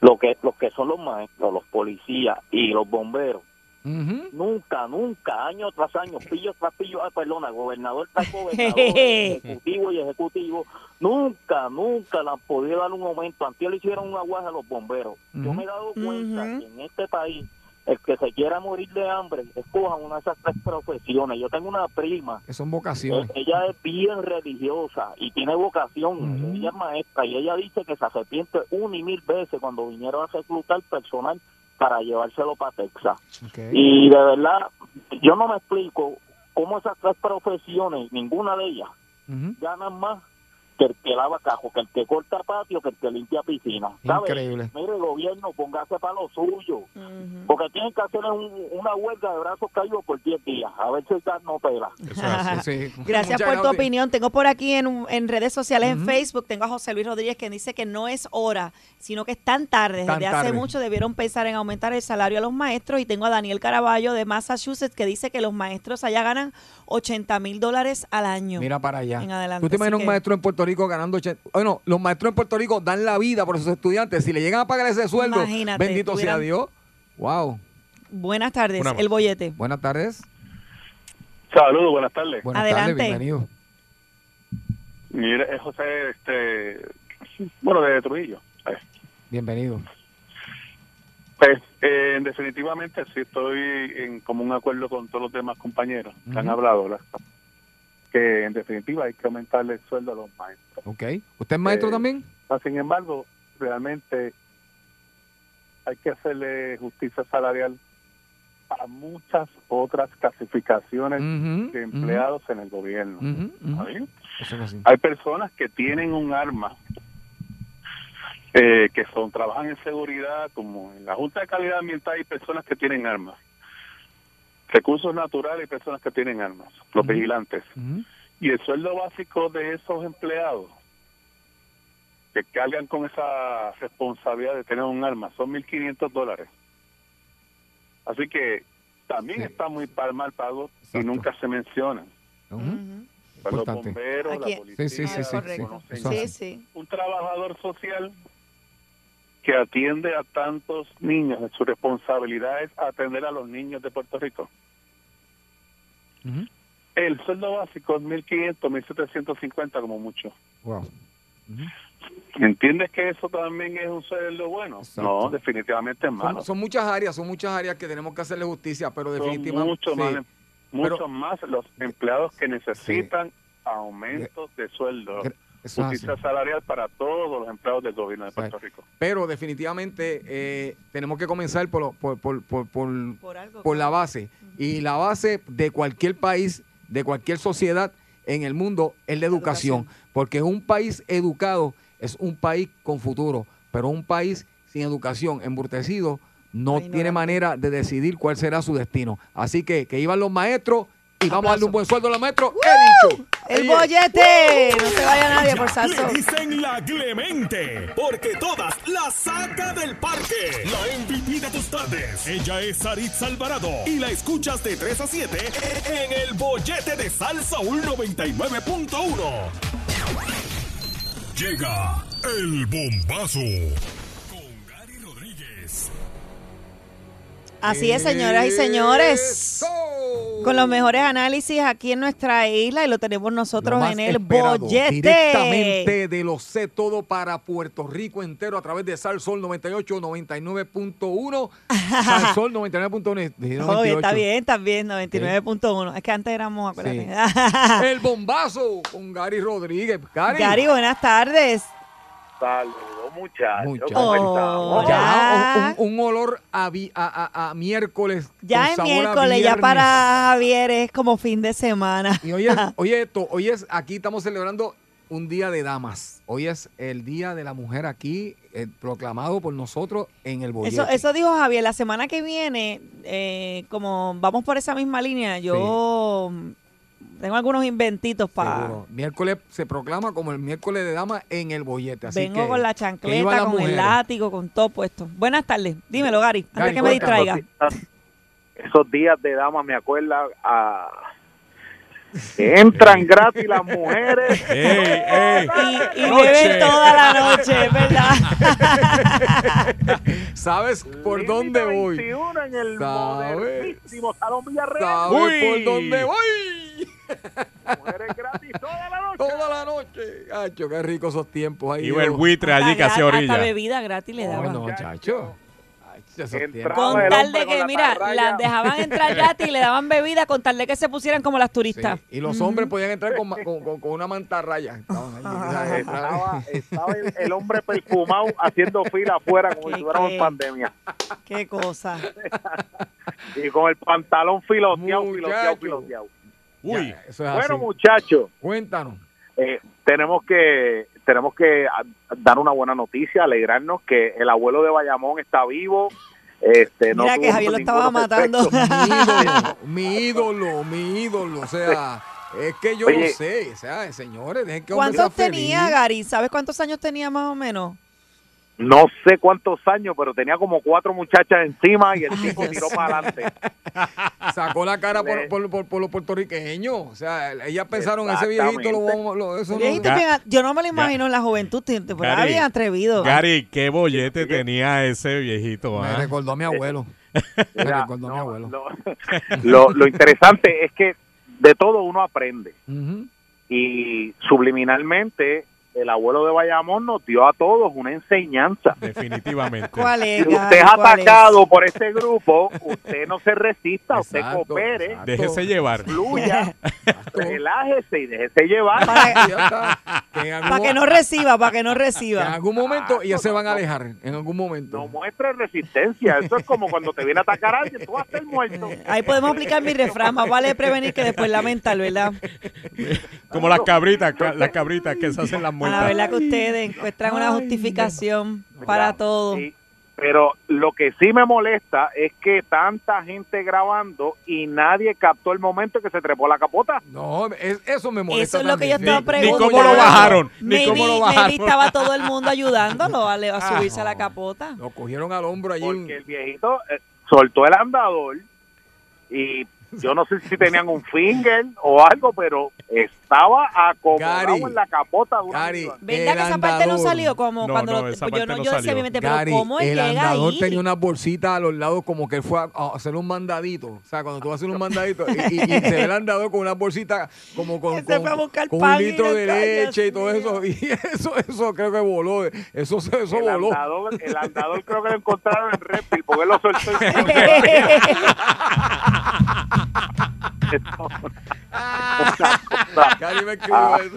Lo que, los que son los maestros, los policías y los bomberos, Nunca, nunca, año tras año, pillo tras pillo, ah, perdona, gobernador tras gobernador, ejecutivo y ejecutivo, nunca, nunca le han podido dar un aumento. Antes le hicieron una guaja a los bomberos. Yo me he dado cuenta que en este país, el que se quiera morir de hambre, escojan una de esas tres profesiones. Yo tengo una prima Que son vocaciones. ella es bien religiosa y tiene vocación. Ella es maestra y ella dice que se arrepiente una y mil veces cuando vinieron a reclutar personal para llevárselo para Texas. Y de verdad, yo no me explico cómo esas tres profesiones, ninguna de ellas, Ujú. ganan más que el que lava cajo, que el que corta patio, que el que limpia piscina. ¿sabes? Increíble. Mire, gobierno, póngase para lo suyo. Porque tienen que hacer un- una huelga de brazos caídos por 10 días. A ver si el gas no pela. Gracias Muchas por tu opinión. Tengo por aquí en, un- en redes sociales, en Facebook, tengo a José Luis Rodríguez que dice que no es hora, sino que es tan tarde. Tan Desde hace tarde. mucho debieron pensar en aumentar el salario a los maestros. Y tengo a Daniel Caraballo de Massachusetts que dice que los maestros allá ganan 80 mil dólares al año. Mira para allá. En adelante. ¿Tú te Así imaginas que- un maestro en Puerto Rico ganando 80? Bueno, los maestros en Puerto Rico dan la vida por sus estudiantes. Si le llegan a pagar ese sueldo, Imagínate, bendito sea Dios. Wow. Buenas tardes, el bollete. Buenas tardes. Saludos, buenas tardes. Buenas Adelante. tardes, bienvenido. Mire, es José, este, bueno, de Trujillo. Bienvenido. Pues, eh, definitivamente sí estoy en común acuerdo con todos los demás compañeros que han hablado, ¿verdad? Que en definitiva hay que aumentarle el sueldo a los maestros. Ok. ¿Usted es maestro Eh, también? Ah, Sin embargo, realmente hay que hacerle justicia salarial a muchas otras clasificaciones de empleados en el gobierno. Hay personas que tienen un arma, eh, que son trabajan en seguridad, como en la Junta de Calidad Ambiental hay personas que tienen armas. Recursos naturales y personas que tienen armas, los vigilantes. Ujú. Y el sueldo básico de esos empleados que cargan con esa responsabilidad de tener un arma son 1.500 dólares. Así que también está muy mal pago y nunca se mencionan. Pues los bomberos, Aquí- la policía, Sí, sí, sí, sí, sí. un trabajador social que atiende a tantos niños, su responsabilidad es atender a los niños de Puerto Rico. El sueldo básico es 1.500, 1.750 como mucho. Wow. ¿Entiendes que eso también es un sueldo bueno? Exacto. No, definitivamente es malo. Son, son muchas áreas, son muchas áreas que tenemos que hacerle justicia, pero Son definitivamente. mucho sí. más, mucho Pero- más los empleados que necesitan aumentos de sueldo. Eso Justicia salarial para todos los empleados del gobierno de Puerto Rico. Pero definitivamente eh, tenemos que comenzar por, lo- por, por, por, por, Por algo, por la base. Y la base de cualquier país, de cualquier sociedad en el mundo es la educación. Porque un país educado es un país con futuro. Pero un país sin educación, embrutecido, no tiene manera de decidir cuál será su destino. Así que que iban los maestros y vamos a darle un buen sueldo a los maestros. El bollete. No se vaya nadie por Salso. Le dicen la Clemente, porque todas la saca del parque. La MVP de tus tardes. Ella es Saritza Alvarado y la escuchas de 3 a 7 en el bollete de Salsa 99.1. Llega el bombazo. Así es, señoras y señores. Con los mejores análisis aquí en nuestra isla y lo tenemos nosotros en el esperado, bollete. Directamente de lo sé todo para Puerto Rico entero a través de Sal Sol 98, 99.1. Sal Sol 99.1. dije Oye, 98. está bien, está bien, 99.1. Es que antes éramos, acuérdate. Sí. El bombazo con Gary Rodríguez. Gary. Gary, buenas tardes. Saludos, muchachos. Muchachos. ¿Cómo estamos? Ya, un, un olor a, vi- a, a- a miércoles. Ya es miércoles, ya para Javier es como fin de semana. Y oye, oye esto, hoy es, aquí estamos celebrando un día de damas. Hoy es el día de la mujer aquí, eh, proclamado por nosotros en el bollete. Eso, eso dijo Javier, la semana que viene, eh, como vamos por esa misma línea, yo tengo algunos inventitos para... Miércoles se proclama como el miércoles de damas en el bollete. Así Vengo que, con la chancleta, con el látigo, con todo puesto. Buenas tardes. Dímelo, Gary, antes Gary, que me distraiga. Esos días de dama me acuerda a que entran gratis las mujeres. Y, y beben toda la noche, ¿verdad? ¿Sabes por dónde voy? 21 en el ¿Sabes? modernísimo Salón Villarreal. ¿Sabes por dónde voy? Mujeres gratis toda la noche. Toda la noche. Gacho, qué rico esos tiempos ahí. Iba el buitre allí que hacía Hasta orilla. bebida gratis le daban. Bueno, chacho. Con tal de que, la mira, tarraya. las dejaban entrar gratis y le daban bebida con tal de que se pusieran como las turistas. Y los hombres podían entrar con, ma- con, con- con una mantarraya. Estaban allí, ¿sabes? Estaba, estaba el, el hombre perfumado haciendo fila afuera como ¿Qué, si estuviéramos qué? en pandemia. Qué cosa. Y con el pantalón filoteado, filoteado, filoteado. Uy. Ya, eso es Bueno, así. muchachos, Cuéntanos. eh, tenemos que tenemos que a- dar una buena noticia, alegrarnos que el abuelo de Bayamón está vivo. Este, no Mira que tuvo Javier lo estaba matando. efectos. Mi ídolo, mi ídolo. O sea, es que yo Oye. lo sé. O sea, señores, dejen que ¿Cuántos tenía feliz. Gary? ¿Sabes cuántos años tenía más o menos? No sé cuántos años, pero tenía como cuatro muchachas encima y el tipo tiró para adelante. Sacó la cara por, por, por- por los puertorriqueños. O sea, ellas pensaron, ese viejito lo vamos. Lo, eso no- bien yo no me lo imagino en la juventud, te- era Gary, bien atrevido. Gary, qué bollete tenía ese viejito. Me ah? recordó a mi abuelo. Me recordó a mi abuelo. Lo, lo- lo interesante es que de todo uno aprende. Y subliminalmente el abuelo de Bayamón nos dio a todos una enseñanza. Definitivamente. ¿Cuál es, Si usted es ¿Cuál es? atacado por este grupo, usted no se resista, usted coopere, exacto. Déjese llevar. fluya, relájese y déjese llevar. Para. Que en algún para que mo- no reciba, para que no que en reciba. algún momento ellas se van a alejar. En algún momento. No muestre resistencia. Eso es como cuando te viene a atacar alguien, tú vas a ser muerto. Ahí podemos aplicar mi refrán, más vale prevenir que después lamentar, ¿verdad? Como las cabritas, ca- las cabritas que se hacen las A la muertas. verdad que ustedes encuentran una justificación para todo. Sí, Pero lo que sí me molesta es que tanta gente grabando y nadie captó el momento que se trepó la capota. No, es- eso me molesta. Eso es lo que yo estaba Ni- ni preguntando. cómo lo bajaron, ni Maybe, cómo lo bajaron. estaba todo el mundo ayudándolo a, a Ah, subirse a la capota. Lo cogieron al hombro allí. Porque el viejito eh, soltó el andador y yo no sé si tenían un finger o algo, pero estaba acomodado Gary, en la capota de una Gary, minivan. ¿Verdad El que esa parte no salió? Como No, cuando no, lo- esa pues yo no, no yo decía mi mente, pero Gary, ¿cómo él el llega andador ahí? tenía unas bolsitas a los lados como que él fue a, a hacer un mandadito. O sea, cuando tú vas a hacer un mandadito y, y- y se ve el andador con unas bolsitas como con, con- un litro de leche y todo eso. Y eso, eso creo que voló. Eso, se- eso el, voló. andador, el andador creo que lo encontraron en Redfield porque él lo soltó. y- Eso.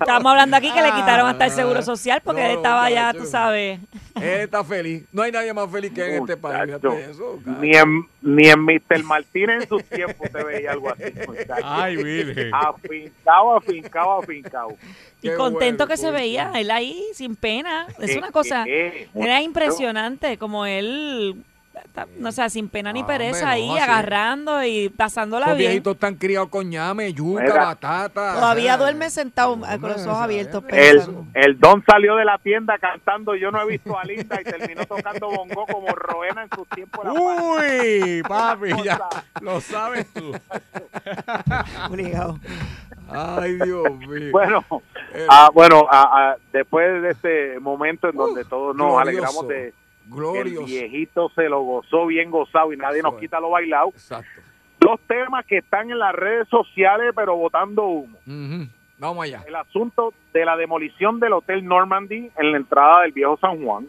Estamos hablando aquí que le quitaron hasta el Ah, seguro social porque no, él estaba ya, tú sabes. Él está feliz. No hay nadie más feliz que él en este país. Eso, ni en ni en Mr. Martínez en sus tiempos se veía algo así. muchacho. Ay, virgen. Afincado, afincado, afincado. Y Qué contento bueno, que se veía, él ahí sin pena. Es Eh, una cosa, eh, era impresionante como él, no sé, sin pena ni Ah, pereza hombre, no, ahí, así. agarrando y pasándola Los bien. viejitos están criados con ñame, yuca, Mira. batata. Todavía o sea, duerme sentado con los ojos o sea, abiertos El, pensando. el Don salió de la tienda cantando Yo no he visto a Linda y terminó tocando bongo como Roena en sus tiempos. Uy, papi, ya lo sabes tú. Obligado. Ay, Dios mío. Bueno, Eh, ah, bueno ah, ah, después de este momento en donde todos nos glorioso, alegramos de que el glorioso. viejito se lo gozó bien gozado y nadie nos es. quita lo bailado. Exacto. Dos temas que están en las redes sociales pero botando humo. Ujú. Vamos allá. El asunto de la demolición del Hotel Normandy en la entrada del viejo San Juan.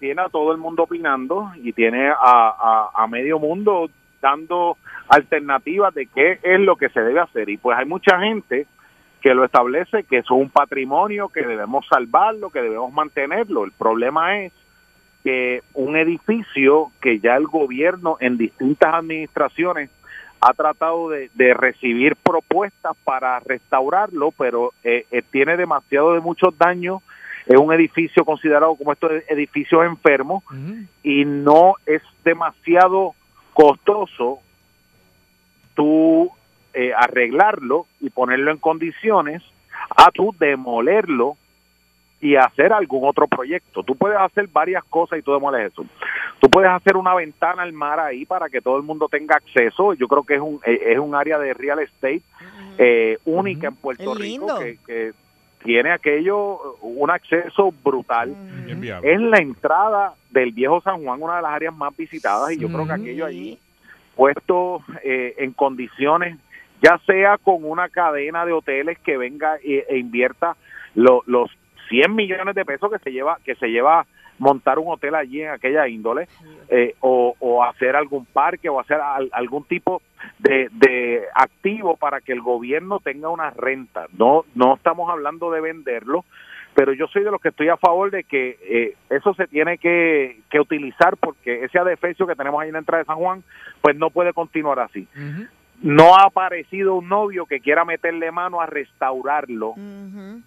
Tiene a todo el mundo opinando y tiene a, a, a medio mundo dando alternativas de qué es lo que se debe hacer. Y pues hay mucha gente que lo establece que eso es un patrimonio, que debemos salvarlo, que debemos mantenerlo. El problema es que un edificio que ya el gobierno en distintas administraciones ha tratado de, de recibir propuestas para restaurarlo, pero eh, eh, tiene demasiado de muchos daños. Es un edificio considerado como estos edificios enfermos y no es demasiado costoso tú eh, arreglarlo y ponerlo en condiciones a tú demolerlo y hacer algún otro proyecto. Tú puedes hacer varias cosas y tú demoles eso. Tú puedes hacer una ventana al mar ahí para que todo el mundo tenga acceso. Yo creo que es un, eh, es un área de real estate eh, única en Puerto Es Rico que, que tiene aquello, un acceso brutal. Es la entrada del viejo San Juan, una de las áreas más visitadas, y yo creo que aquello allí, puesto eh, en condiciones, ya sea con una cadena de hoteles que venga e, e invierta lo- los 100 millones de pesos que se lleva que se lleva montar un hotel allí en aquella índole, eh, o, o hacer algún parque o hacer al- algún tipo de, de activo para que el gobierno tenga una renta. No, no estamos hablando de venderlo, pero yo soy de los que estoy a favor de que eh, eso se tiene que, que utilizar porque ese adefesio que tenemos ahí en la entrada de San Juan, pues no puede continuar así. No ha aparecido un novio que quiera meterle mano a restaurarlo,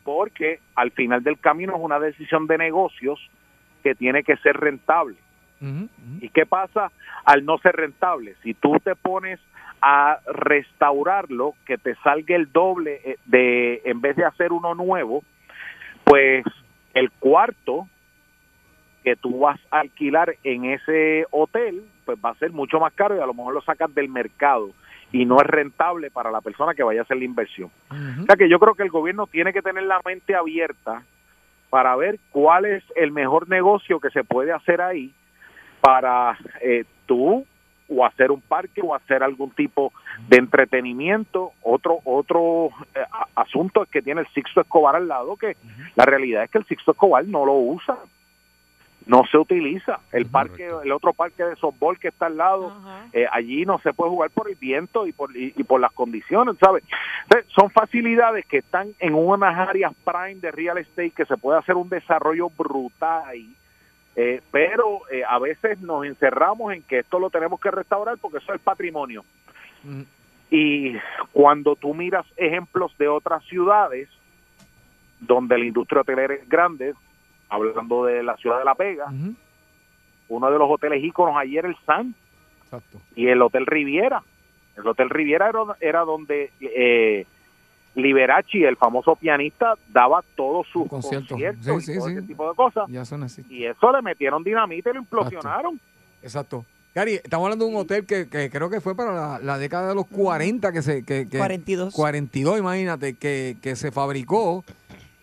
porque al final del camino es una decisión de negocios que tiene que ser rentable. ¿Y qué pasa al no ser rentable? Si tú te pones a restaurarlo, que te salga el doble eh, de en vez de hacer uno nuevo, pues el cuarto que tú vas a alquilar en ese hotel, pues va a ser mucho más caro y a lo mejor lo sacas del mercado y no es rentable para la persona que vaya a hacer la inversión. O sea que yo creo que el gobierno tiene que tener la mente abierta para ver cuál es el mejor negocio que se puede hacer ahí para eh, tú o hacer un parque o hacer algún tipo de entretenimiento. Otro otro eh, asunto es que tiene el Sixto Escobar al lado, que la realidad es que el Sixto Escobar no lo usa, no se utiliza. El parque, el otro parque de softball que está al lado, eh, allí no se puede jugar por el viento y por, y, y por las condiciones, ¿sabes? Entonces, son facilidades que están en unas áreas prime de real estate que se puede hacer un desarrollo brutal ahí. Eh, pero eh, a veces nos encerramos en que esto lo tenemos que restaurar porque eso es patrimonio. Y cuando tú miras ejemplos de otras ciudades donde la industria hotelera es grande, hablando de la ciudad de La Pega, uno de los hoteles íconos ayer el San y el Hotel Riviera. El Hotel Riviera era, era donde eh, Liberace, el famoso pianista, daba todos sus Conciertos. conciertos Sí, y sí, todo sí. ese tipo de cosas. Ya son así. Y eso le metieron dinamita y lo implosionaron. Exacto. Gary, estamos hablando de un hotel que, que creo que fue para la, la década de los 40, que se... Que, que- 42. 42, imagínate, que, que se fabricó.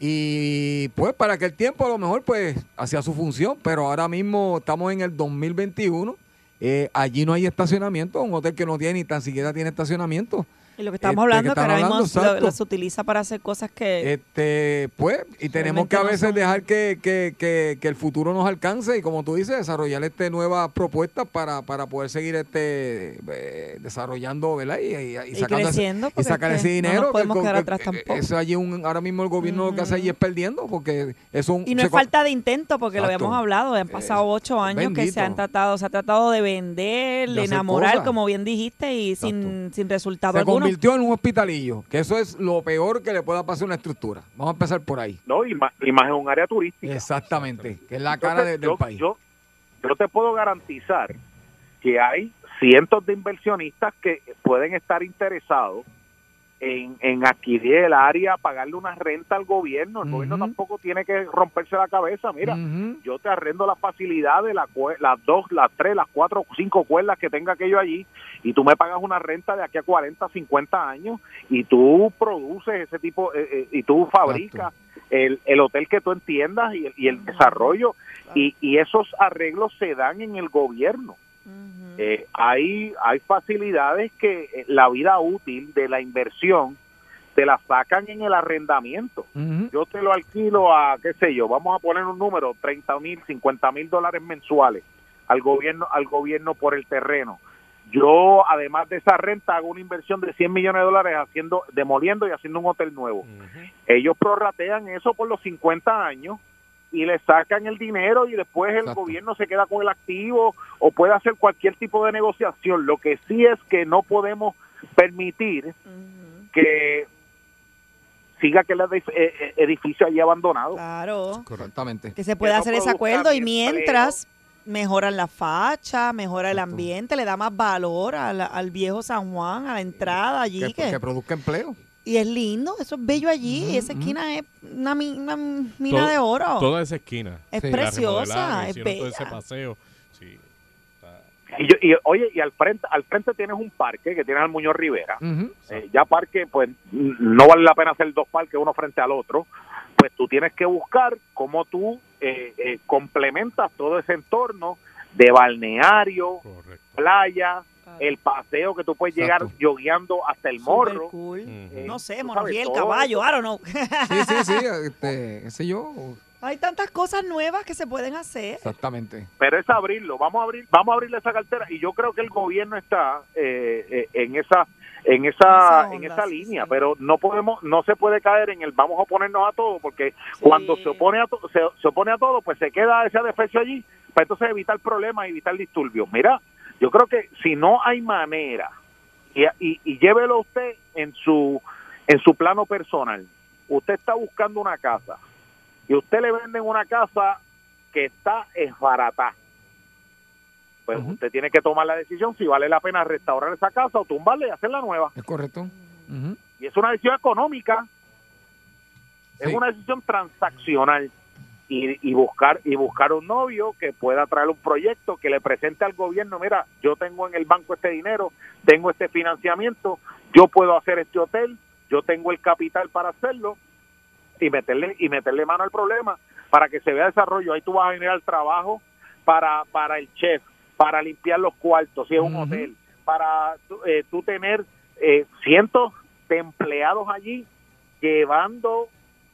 Y pues para aquel tiempo a lo mejor pues hacía su función, pero ahora mismo estamos en el 2021. eh, allí no hay estacionamiento, un hotel que no tiene ni tan siquiera tiene estacionamiento. Y lo que estamos Este, hablando, que, ahora mismo se utiliza para hacer cosas que... Este, pues, y tenemos que a no veces dejar que, que, que, que el futuro nos alcance y como tú dices, desarrollar este nuevas propuestas para, para poder seguir este eh, desarrollando, ¿verdad? Y, y, y Y sacando ese- creciendo, y porque sacar es ese no dinero. nos podemos que- quedar que- atrás que- tampoco. Eso allí un, ahora mismo el gobierno lo que hace allí es perdiendo porque eso un- Y no es falta de intento, porque lo habíamos hablado, han pasado ocho años que se han tratado, se ha tratado de vender, De enamorar, cosas. como bien dijiste, y sin, sin resultado se alguno. Convirtió en un hospitalillo, que eso es lo peor que le pueda pasar a una estructura. Vamos a empezar por ahí. No, y más, y más en un área turística. Exactamente, que es la cara de- Entonces, del yo, país. Yo, yo te puedo garantizar que hay cientos de inversionistas que pueden estar interesados en, en adquirir el área, pagarle una renta al gobierno. El gobierno tampoco tiene que romperse la cabeza. Mira, yo te arrendo la facilidad de la las dos, las tres, las cuatro, cinco cuerdas que tenga aquello allí y tú me pagas una renta de aquí a 40, 50 años y tú produces ese tipo eh, eh, y tú fabricas el, el hotel que tú entiendas y el, y el desarrollo y, y esos arreglos se dan en el gobierno. Eh, hay, hay facilidades que eh, la vida útil de la inversión te la sacan en el arrendamiento. Yo te lo alquilo a, qué sé yo, vamos a poner un número, 30 mil, 50 mil dólares mensuales al gobierno, al gobierno por el terreno. Yo, además de esa renta, hago una inversión de 100 millones de dólares haciendo, demoliendo y haciendo un hotel nuevo. Ellos prorratean eso por los 50 años y le sacan el dinero y después el gobierno se queda con el activo o puede hacer cualquier tipo de negociación. Lo que sí es que no podemos permitir que siga aquel edif- eh, eh, edificio allí abandonado. Claro. Correctamente. Que se puede Que no hacer ese acuerdo y mientras mejoran la facha, mejora el ambiente, le da más valor al, al viejo San Juan, a la entrada allí. Que, que- que produzca empleo. Y es lindo, eso es bello allí. esa esquina es una, una mina Todo- de oro. Toda esa esquina. Es preciosa, es hicieron todo ese bella. paseo. Sí. Y, yo- y, oye, y al frente al frente tienes un parque que tienes al Muñoz Rivera. Eh, ya parque, pues no vale la pena hacer dos parques uno frente al otro. Pues tú tienes que buscar cómo tú eh, eh, complementas todo ese entorno de balneario, playa, el paseo que tú puedes llegar yogueando hasta el morro. Eh, no sé, monopiel, sabes, todo caballo, I don't know. Sí, sí, sí, este, qué sé yo. Hay tantas cosas nuevas que se pueden hacer. Exactamente. pero es abrirlo vamos a abrir vamos a abrirle esa cartera y yo creo que el gobierno está eh, eh, en esa en esa Esa en esa línea pero no podemos no se puede caer en el vamos a oponernos a todo porque cuando se opone a to- se, se opone a todo pues se queda ese defecho allí para entonces evitar problemas y evitar disturbios mira yo creo que si no hay manera y, y, y llévelo usted en su en su plano personal. Usted está buscando una casa y usted le venden una casa que está esbaratada. Pues usted tiene que tomar la decisión si vale la pena restaurar esa casa o tumbarla y hacerla nueva. Es correcto. Y es una decisión económica. Es una decisión transaccional. Y, y buscar y buscar un novio que pueda traer un proyecto que le presente al gobierno, mira, yo tengo en el banco este dinero, tengo este financiamiento, yo puedo hacer este hotel, yo tengo el capital para hacerlo y meterle y meterle mano al problema para que se vea desarrollo. Ahí tú vas a generar trabajo para para el chef, para limpiar los cuartos, si es un hotel, para tú, eh, tú tener eh, cientos de empleados allí llevando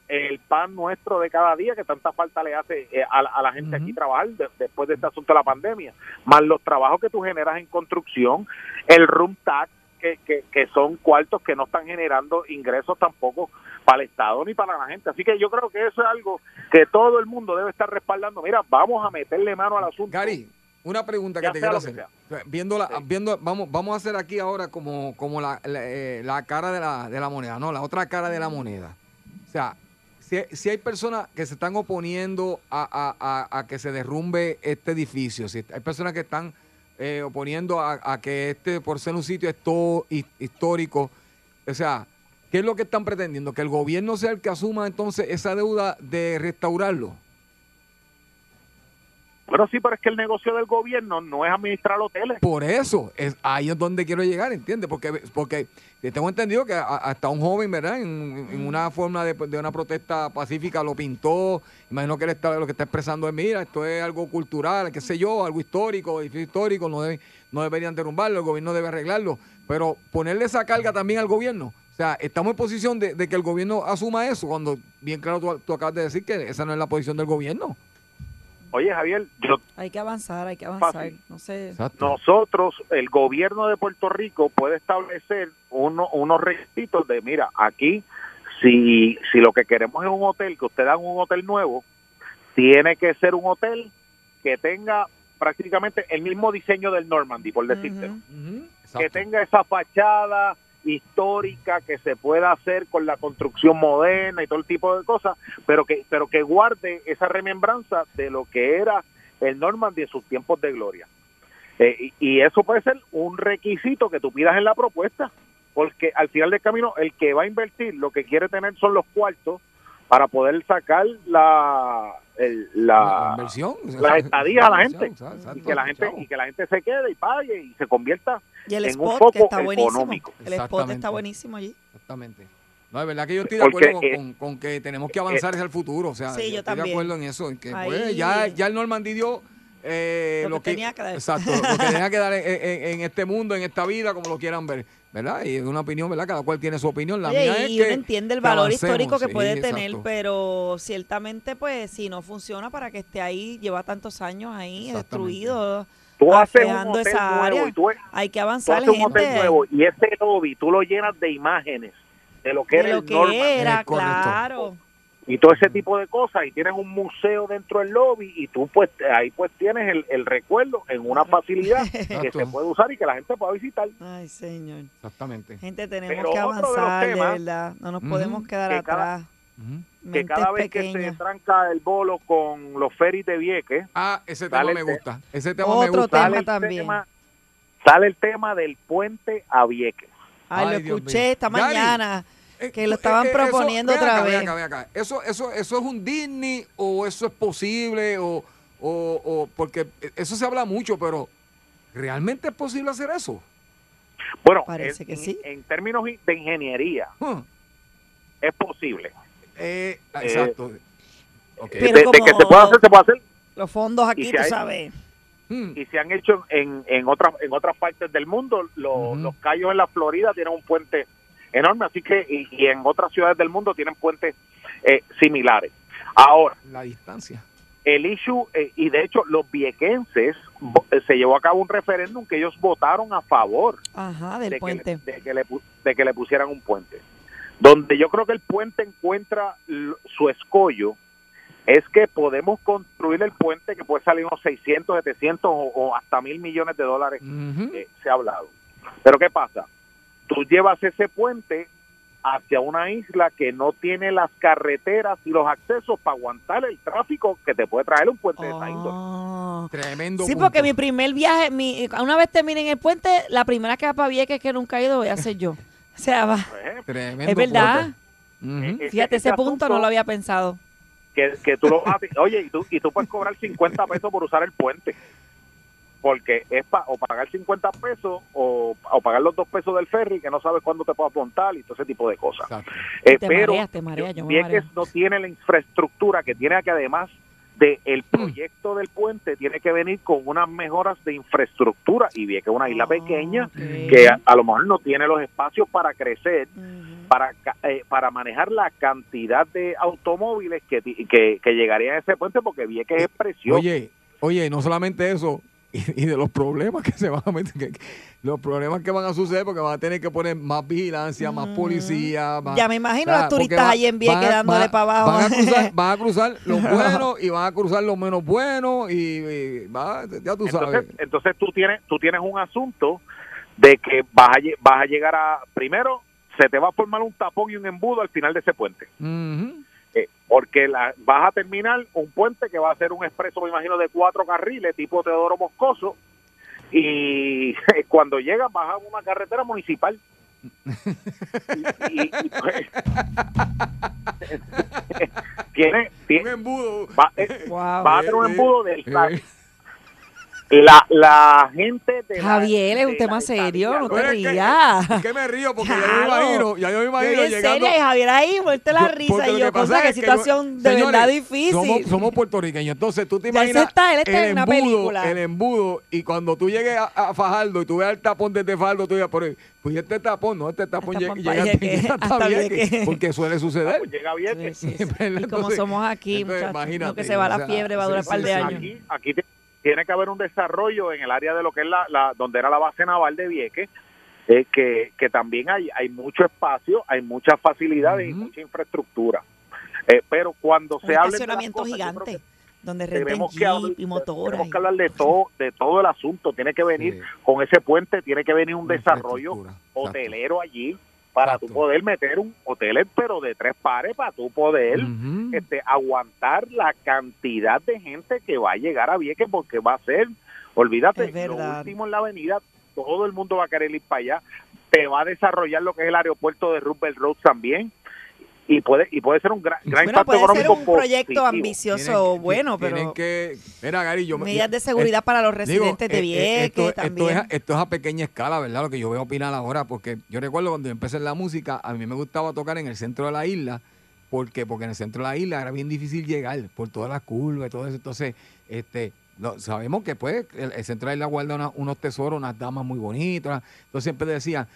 el pan nuestro de cada día que tanta falta le hace eh, a, la- a la gente aquí trabajar de- después de este asunto de la pandemia, más los trabajos que tú generas en construcción, el room tax, que, que, que son cuartos que no están generando ingresos tampoco para el Estado ni para la gente. Así que yo creo que eso es algo que todo el mundo debe estar respaldando. Mira, vamos a meterle mano al asunto. Gary, una pregunta que Ya te quiero hacer. Viendo la, viendo, vamos, vamos a hacer aquí ahora como, como la, la, eh, la cara de la, de la moneda, no, la otra cara de la moneda. O sea, si, hay personas que se están oponiendo a, que se derrumbe este edificio, si hay personas que están eh, oponiendo a, que este, por ser un sitio esto- hi- histórico, o sea, ¿qué es lo que están pretendiendo? Que el gobierno sea el que asuma entonces esa deuda de restaurarlo. Bueno, sí, pero es que el negocio del gobierno no es administrar hoteles. Por eso, es ahí es donde quiero llegar, ¿entiendes? Porque, porque tengo entendido que hasta un joven, ¿verdad? En, una forma de, una protesta pacífica lo pintó. Imagino que él está, lo que está expresando es, mira, esto es algo cultural, qué sé yo, algo histórico, edificio histórico, no, debe- no deberían derrumbarlo, el gobierno debe arreglarlo. Pero ponerle esa carga también al gobierno. O sea, estamos en posición de, de que el gobierno asuma eso, cuando bien claro tú, tú acabas de decir que esa no es la posición del gobierno. Oye, Javier, yo Hay que avanzar, hay que avanzar. Fácil. No sé. nosotros, el gobierno de Puerto Rico puede establecer uno- unos requisitos de, mira, aquí, si, si lo que queremos es un hotel, que usted dan un hotel nuevo, tiene que ser un hotel que tenga prácticamente el mismo diseño del Normandy, por decirte. Que tenga esa fachada histórica que se pueda hacer con la construcción moderna y todo el tipo de cosas, pero que pero que guarde esa remembranza de lo que era el Normandy en sus tiempos de gloria. Eh, y, y eso puede ser un requisito que tú pidas en la propuesta, porque al final del camino el que va a invertir lo que quiere tener son los cuartos para poder sacar la el- la, La inversión. las estadías a la gente Exacto, y que la gente y que la gente se quede y pague y se convierta Y el en un spot foco que está buenísimo. económico. El spot está buenísimo allí. Exactamente. No, es verdad que yo estoy de Porque, acuerdo con, eh, con- con que tenemos que avanzar hacia el futuro. O sea, Sí, yo estoy de también. acuerdo en eso. en que, pues, ya, ya el Normandy dio eh, Lo que tenía que dar. Exacto, lo que tenía que dar en, en- en este mundo, en esta vida, como lo quieran ver. ¿Verdad? Y es una opinión, ¿verdad? Cada cual tiene su opinión. La Oye, mía y es uno que entiende el valor histórico que sí, puede tener, exacto. pero ciertamente, pues, si no funciona para que esté ahí, lleva tantos años ahí destruido, Tú haces un hotel esa nuevo área. y tú, Hay que tú avanzar, haces un hotel gente. nuevo y ese lobby tú lo llenas de imágenes de lo que De era lo el que era, claro. Y todo ese tipo de cosas y tienes un museo dentro del lobby y tú pues ahí pues tienes el, el recuerdo en una facilidad que se puede usar y que la gente pueda visitar. Ay, señor. Exactamente. Gente, tenemos Pero que de avanzar, de, temas- verdad. No nos podemos quedar Que cada- atrás. que cada vez que se tranca el bolo con los ferries de Vieques ah ese tema me gusta ese tema me Otro gusta tema también. tema- sale el tema del puente a Vieques Ay, Ay, lo Dios escuché esta Gary, mañana, que lo Eh, estaban eh, eso- proponiendo otra acá, vez. acá, acá. Eso, eso, eso es un Disney o eso es posible o, o, o- porque eso se habla mucho, pero ¿realmente es posible hacer eso? bueno Parece en, que sí. en términos de ingeniería Huh. es posible Eh, exacto. De, Pero de como que se puede hacer se puede hacer Los fondos aquí, tú hay- sabes. Hmm. y se han hecho en, en otras en otras partes del mundo los, los callos en la Florida tienen un puente enorme así que y, y en otras ciudades del mundo tienen puentes eh, similares ahora La distancia. el issue eh, y de hecho los viequenses eh, se llevó a cabo un referéndum que ellos votaron a favor Ajá, del de puente. Que le, de, que le, pu- de que le pusieran un puente. Donde yo creo que el puente encuentra su escollo es que podemos construir el puente que puede salir unos 600, 700 o, o hasta mil millones de dólares, eh, se ha hablado. Pero ¿qué pasa? Tú llevas ese puente hacia una isla que no tiene las carreteras y los accesos para aguantar el tráfico que te puede traer un puente de esa índole. Tremendo. Sí, punto. porque mi primer viaje, mi, una vez termine en el puente, la primera que va para Vieques que nunca he ido voy a hacer yo. O sea, va. Tremendo Es verdad. punto. Ujú. Ese- Fíjate, ese ese punto no lo había pensado. que, que tú lo vas a- oye y tú y tú puedes cobrar 50 pesos por usar el puente porque es pa, o pagar 50 pesos o, o pagar los dos pesos del ferry que no sabes cuándo te puedas montar y todo ese tipo de cosas. Eh, Te pero mareas, te mareas, yo me Vieques mareo. no tiene la infraestructura que tiene que además de el Mm. proyecto del puente tiene que venir con unas mejoras de infraestructura y Vieques es una isla pequeña que a, a lo mejor no tiene los espacios para crecer para ca- eh, para manejar la cantidad de automóviles que, ti- que, que llegarían a ese puente porque Vieques es precioso. Oye, oye, no solamente eso, y, y de los problemas que se van a meter, que- los problemas que van a suceder porque van a tener que poner más vigilancia, más policía. más- Ya me imagino o sea, los turistas va- ahí en Vieques van a- dándole van a- para abajo. Van a cruzar, van a cruzar los buenos y van a cruzar los menos buenos y, y va, ya tú sabes. entonces, entonces tú tienes tú tienes un asunto de que vas a, vas a llegar a primero se te va a formar un tapón y un embudo al final de ese puente Ujú. Eh, porque la, vas a terminar un puente que va a ser un expreso me imagino de cuatro carriles tipo Teodoro Moscoso y cuando llegas vas a una carretera municipal. Y, y- y, pues, tiene, tiene va, eh, va a tener un embudo del. La, la gente de la- Javier, es un de tema serio, no te que- rías. es que me río porque ya yo me imagino, ya yo me imagino Yo llegando. Javier ahí, vuelta la risa porque y yo, que cosa, es que situación de señores, verdad difícil. Somos, somos puertorriqueños, entonces tú te imaginas está, él está el en una embudo, película. el embudo y cuando tú llegues a, a Fajardo y tú veas el tapón desde Fajardo, tú digas, pero pues este tapón, no, este tapón llega, llega, llega hasta Vieques, porque suele suceder. llega bien Y como somos aquí, muchachos, lo que se va la fiebre va a durar un sí, par sí, de sí. años. aquí, aquí te- tiene que haber un desarrollo en el área de lo que es la, la donde era la base naval de Vieques eh, que, que también hay hay mucho espacio hay muchas facilidades y mucha infraestructura. Eh, pero cuando Un se habla de cosas, gigante donde tenemos que hablar- y motoras. tenemos que hablar de todo de todo el asunto. Tiene que venir con ese puente tiene que venir un desarrollo hotelero allí para tú poder meter un hotel pero de tres pares para tú poder este, aguantar la cantidad de gente que va a llegar a Vieques porque va a ser olvídate lo último en la avenida todo el mundo va a querer ir para allá. Te va a desarrollar lo que es el aeropuerto de Roosevelt Road también y puede y puede ser un gran, gran Bueno, impacto puede ser económico un proyecto ambicioso bueno, pero Tienen que, mira, Gary, yo medidas de seguridad eh, para los digo, residentes de eh, eh, Vieques esto, esto también. es, esto es a pequeña escala, ¿verdad? Lo que yo voy a opinar ahora, porque yo recuerdo cuando yo empecé en la música, a mí me gustaba tocar en el centro de la isla, porque porque en el centro de la isla era bien difícil llegar por todas las curvas y todo eso. Entonces, este, no, sabemos que pues el, el centro de la isla guarda una- unos tesoros, unas damas muy bonitas. Entonces siempre decía,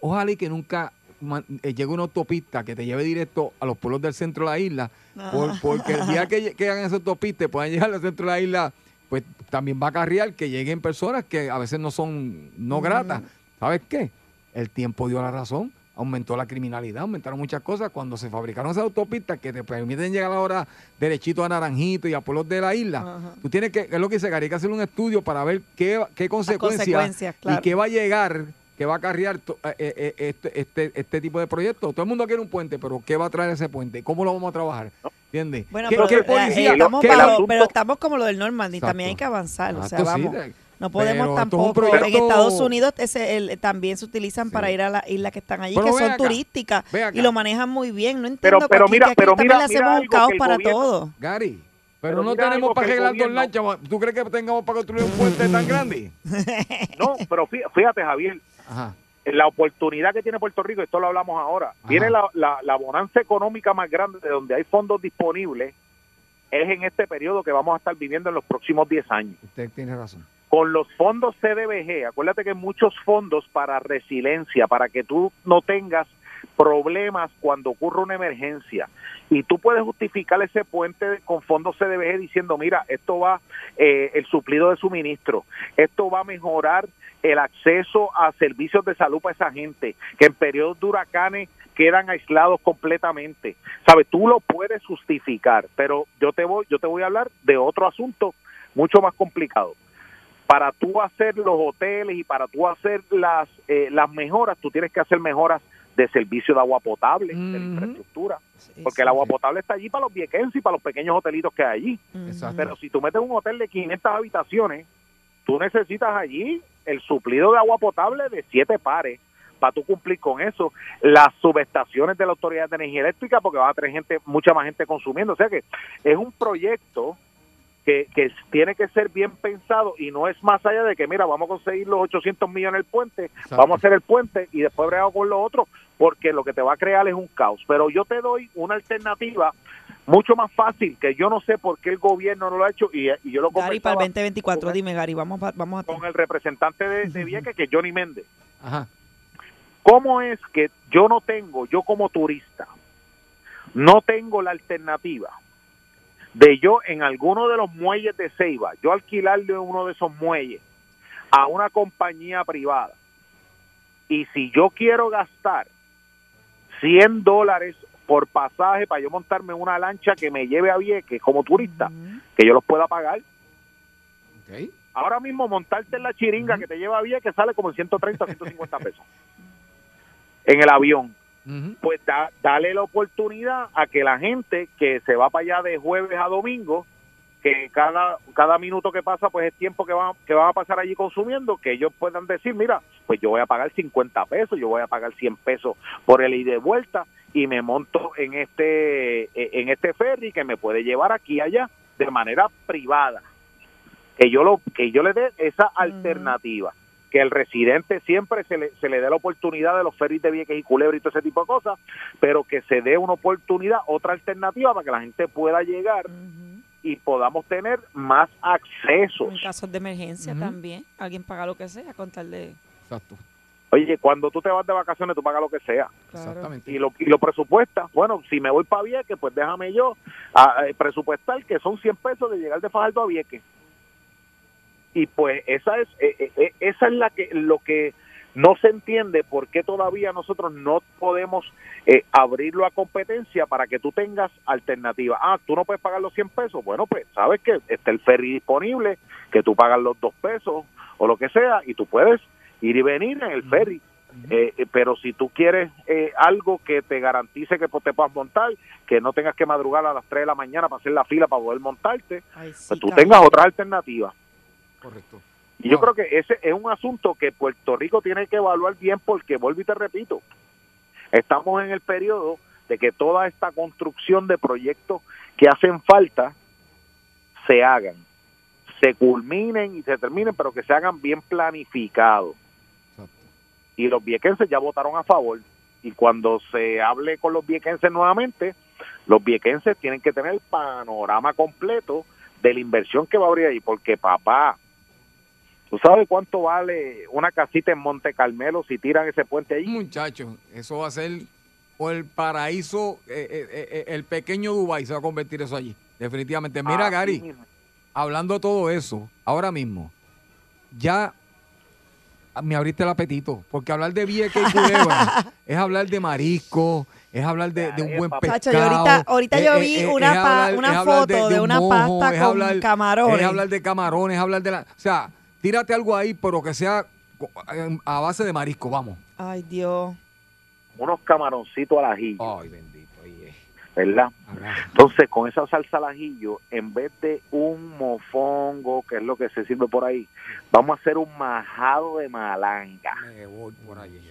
ojalá y que nunca man- eh, llegue una autopista que te lleve directo a los pueblos del centro de la isla, por- Ajá. porque el día que, que hagan esa autopista y puedan llegar al centro de la isla, pues también va a acarrear que lleguen personas que a veces no son no Ujú. gratas. ¿Sabes qué? El tiempo dio la razón. Aumentó la criminalidad, aumentaron muchas cosas. Cuando se fabricaron esas autopistas que te permiten llegar ahora derechito a Naranjito y a pueblos de la isla, tú tienes que, es lo que dice Gary, hay que hacer un estudio para ver qué, qué consecuencias consecuencias, claro. y qué va a llegar, qué va a acarrear to- eh, eh, este, este, este tipo de proyectos. Todo el mundo quiere un puente, pero ¿qué va a traer ese puente? ¿Cómo lo vamos a trabajar? ¿Entiendes? Bueno, ¿Qué- pero, qué eh, policía? eh, estamos ¿Qué- bajo- el asunto- pero estamos como lo del Normandy, Exacto. también hay que avanzar, o sea, sí, vamos. de- no podemos pero es tampoco. En Estados Unidos ese, el- también se utilizan para ir a las islas que están allí, Pero que son acá, turísticas y lo manejan muy bien. No Pero- entiendo pero aquí, mira- que aquí pero también mira- le hacemos un caos que para todo. Gary, pero, Pero no tenemos para que arreglar dos lanchas. ¿Tú crees que tengamos para construir un puente tan grande? no pero fí- fíjate Javier Ajá. la oportunidad que tiene Puerto Rico, esto lo hablamos ahora, viene la, la, la bonanza económica más grande de donde hay fondos disponibles, es en este periodo que vamos a estar viviendo en los próximos 10 años. Usted tiene razón. Con los fondos CDBG, acuérdate que hay muchos fondos para resiliencia, para que tú no tengas problemas cuando ocurre una emergencia. Y tú puedes justificar ese puente con fondos CDBG diciendo, mira, esto va, eh, el suplido de suministro, esto va a mejorar el acceso a servicios de salud para esa gente, que en periodos de huracanes quedan aislados completamente. ¿Sabes? Tú lo puedes justificar, pero yo te voy, yo te voy a hablar de otro asunto mucho más complicado. para tú hacer los hoteles y para tú hacer las, eh, las mejoras, tú tienes que hacer mejoras de servicio de agua potable, de la infraestructura. Porque el agua potable está allí para los viequenses y para los pequeños hotelitos que hay allí. Pero si tú metes un hotel de 500 habitaciones, tú necesitas allí el suplido de agua potable de siete pares para tú cumplir con eso. Las subestaciones de la Autoridad de Energía Eléctrica, porque va a tener gente, mucha más gente consumiendo. O sea que es un proyecto que, que tiene que ser bien pensado y no es más allá de que, mira, vamos a conseguir los 800 millones del puente, vamos a hacer el puente y después bregamos con lo otro, porque lo que te va a crear es un caos. Pero yo te doy una alternativa mucho más fácil, que yo no sé por qué el gobierno no lo ha hecho y, y yo lo Gary, para el 2024, dime, Gary, vamos a... Vamos a con el representante de, de Vieques, que es Johnny Méndez. Ajá. ¿Cómo es que yo no tengo, yo como turista, no tengo la alternativa de yo en alguno de los muelles de Ceiba, yo alquilarle uno de esos muelles a una compañía privada? Y si yo quiero gastar 100 dólares por pasaje para yo montarme en una lancha que me lleve a Vieques como turista, que yo los pueda pagar. Ahora mismo montarte en la chiringa que te lleva a Vieques sale como en 130, 150 pesos. En el avión. Pues da, dale la oportunidad a que la gente que se va para allá de jueves a domingo, que cada cada minuto que pasa pues es tiempo que van que van a pasar allí consumiendo, que ellos puedan decir, mira, pues yo voy a pagar 50 pesos, yo voy a pagar 100 pesos por el ida y de vuelta y me monto en este en este ferry que me puede llevar aquí y allá de manera privada. Que yo lo que yo le dé esa alternativa que el residente siempre se le, se le dé la oportunidad de los ferries de Vieques y Culebra y todo ese tipo de cosas, pero que se dé una oportunidad, otra alternativa para que la gente pueda llegar y podamos tener más accesos. En casos de emergencia también, alguien paga lo que sea con tal de... Exacto. Oye, cuando tú te vas de vacaciones, tú pagas lo que sea. Exactamente. Y lo, y lo presupuestas. Bueno, si me voy para Vieques, pues déjame yo a, a presupuestar que son 100 pesos de llegar de Fajardo a Vieques. Y pues esa es eh, eh, eh, esa es la que lo que no se entiende por qué todavía nosotros no podemos eh, abrirlo a competencia para que tú tengas alternativa. Ah, tú no puedes pagar los 100 pesos. Bueno, pues sabes que está el ferry disponible, que tú pagas los 2 pesos o lo que sea y tú puedes ir y venir en el ferry. Eh, eh, pero si tú quieres eh, algo que te garantice que pues, te puedas montar, que no tengas que madrugar a las 3 de la mañana para hacer la fila para poder montarte, pues tú tengas otra alternativa. Correcto. Y yo creo que ese es un asunto que Puerto Rico tiene que evaluar bien porque, vuelvo y te repito, estamos en el periodo de que toda esta construcción de proyectos que hacen falta se hagan, se culminen y se terminen, pero que se hagan bien planificados. Y los viequenses ya votaron a favor. Y cuando se hable con los viequenses nuevamente, los viequenses tienen que tener el panorama completo de la inversión que va a abrir ahí, porque papá, ¿tú sabes cuánto vale una casita en Monte Carmelo si tiran ese puente ahí? Muchachos, eso va a ser o el paraíso, eh, eh, eh, el pequeño Dubai se va a convertir eso allí. Definitivamente. Mira, Gary, hablando de todo eso, ahora mismo, ya me abriste el apetito, porque hablar de Vieques y Culebra es hablar de marisco, es hablar de, de un buen pescado. Chacho, yo ahorita- ahorita es- yo vi es- una es pa- hablar- una es hablar foto de un una pasta con camarones. Es hablar de camarones, es hablar de la... O sea, tírate algo ahí, pero que sea co- a base de marisco, vamos. Ay, Dios. Unos camaroncitos al ajillo. Ay, bendito. ¿Verdad? Entonces, con esa salsa al ajillo, en vez de un mofongo, que es lo que se sirve por ahí, vamos a hacer un majado de malanga.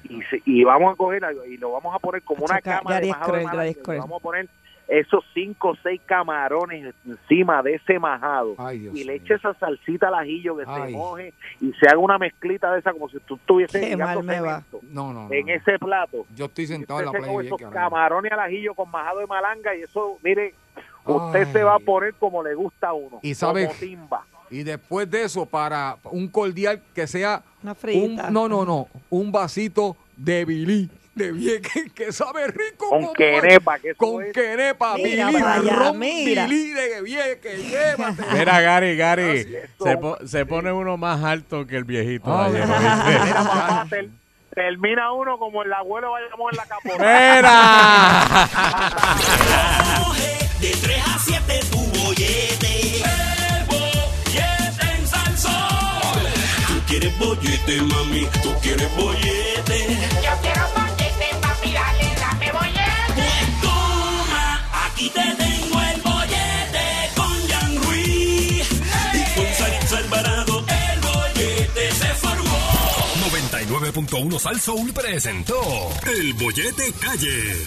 Y, se- y vamos a coger algo y lo vamos a poner como una cama de majado de malanga. Vamos a poner esos cinco o seis camarones encima de ese majado y le eche esa salsita al ajillo que Ay. se moje y se haga una mezclita de esa como si tú estuvieses Qué ligando mal me va. cemento No, no, no. en ese plato. Yo estoy sentado en la playa esos camarones al ajillo con majado de malanga y eso, mire, usted Ay. se va a poner como le gusta a uno. Y sabe- como timba. Y después de eso, para un cordial que sea. Una un, frita. no, no, no. Un vasito de bilí. De Vieques que sabe rico. Con como quenepa, que eso Con es- quenepa, Mira bilí, allá, ron mira. bilí de Vieques. Llévate. Mira, Gary, Gary, es. se, po- se pone uno más alto que el viejito. Ter- termina uno como el abuelo vayamos en la capota. ¡Mira! De 3 a 7 tu bollete. El bollete en Salsón. quieres bollete, mami, tú quieres bollete. Yo quiero bollete, aquí te tengo el bollete con Jan Ruiz y con Saritza Alvarado. El bollete se formó. 99.1 Sal Soul presentó El Bollete Calle.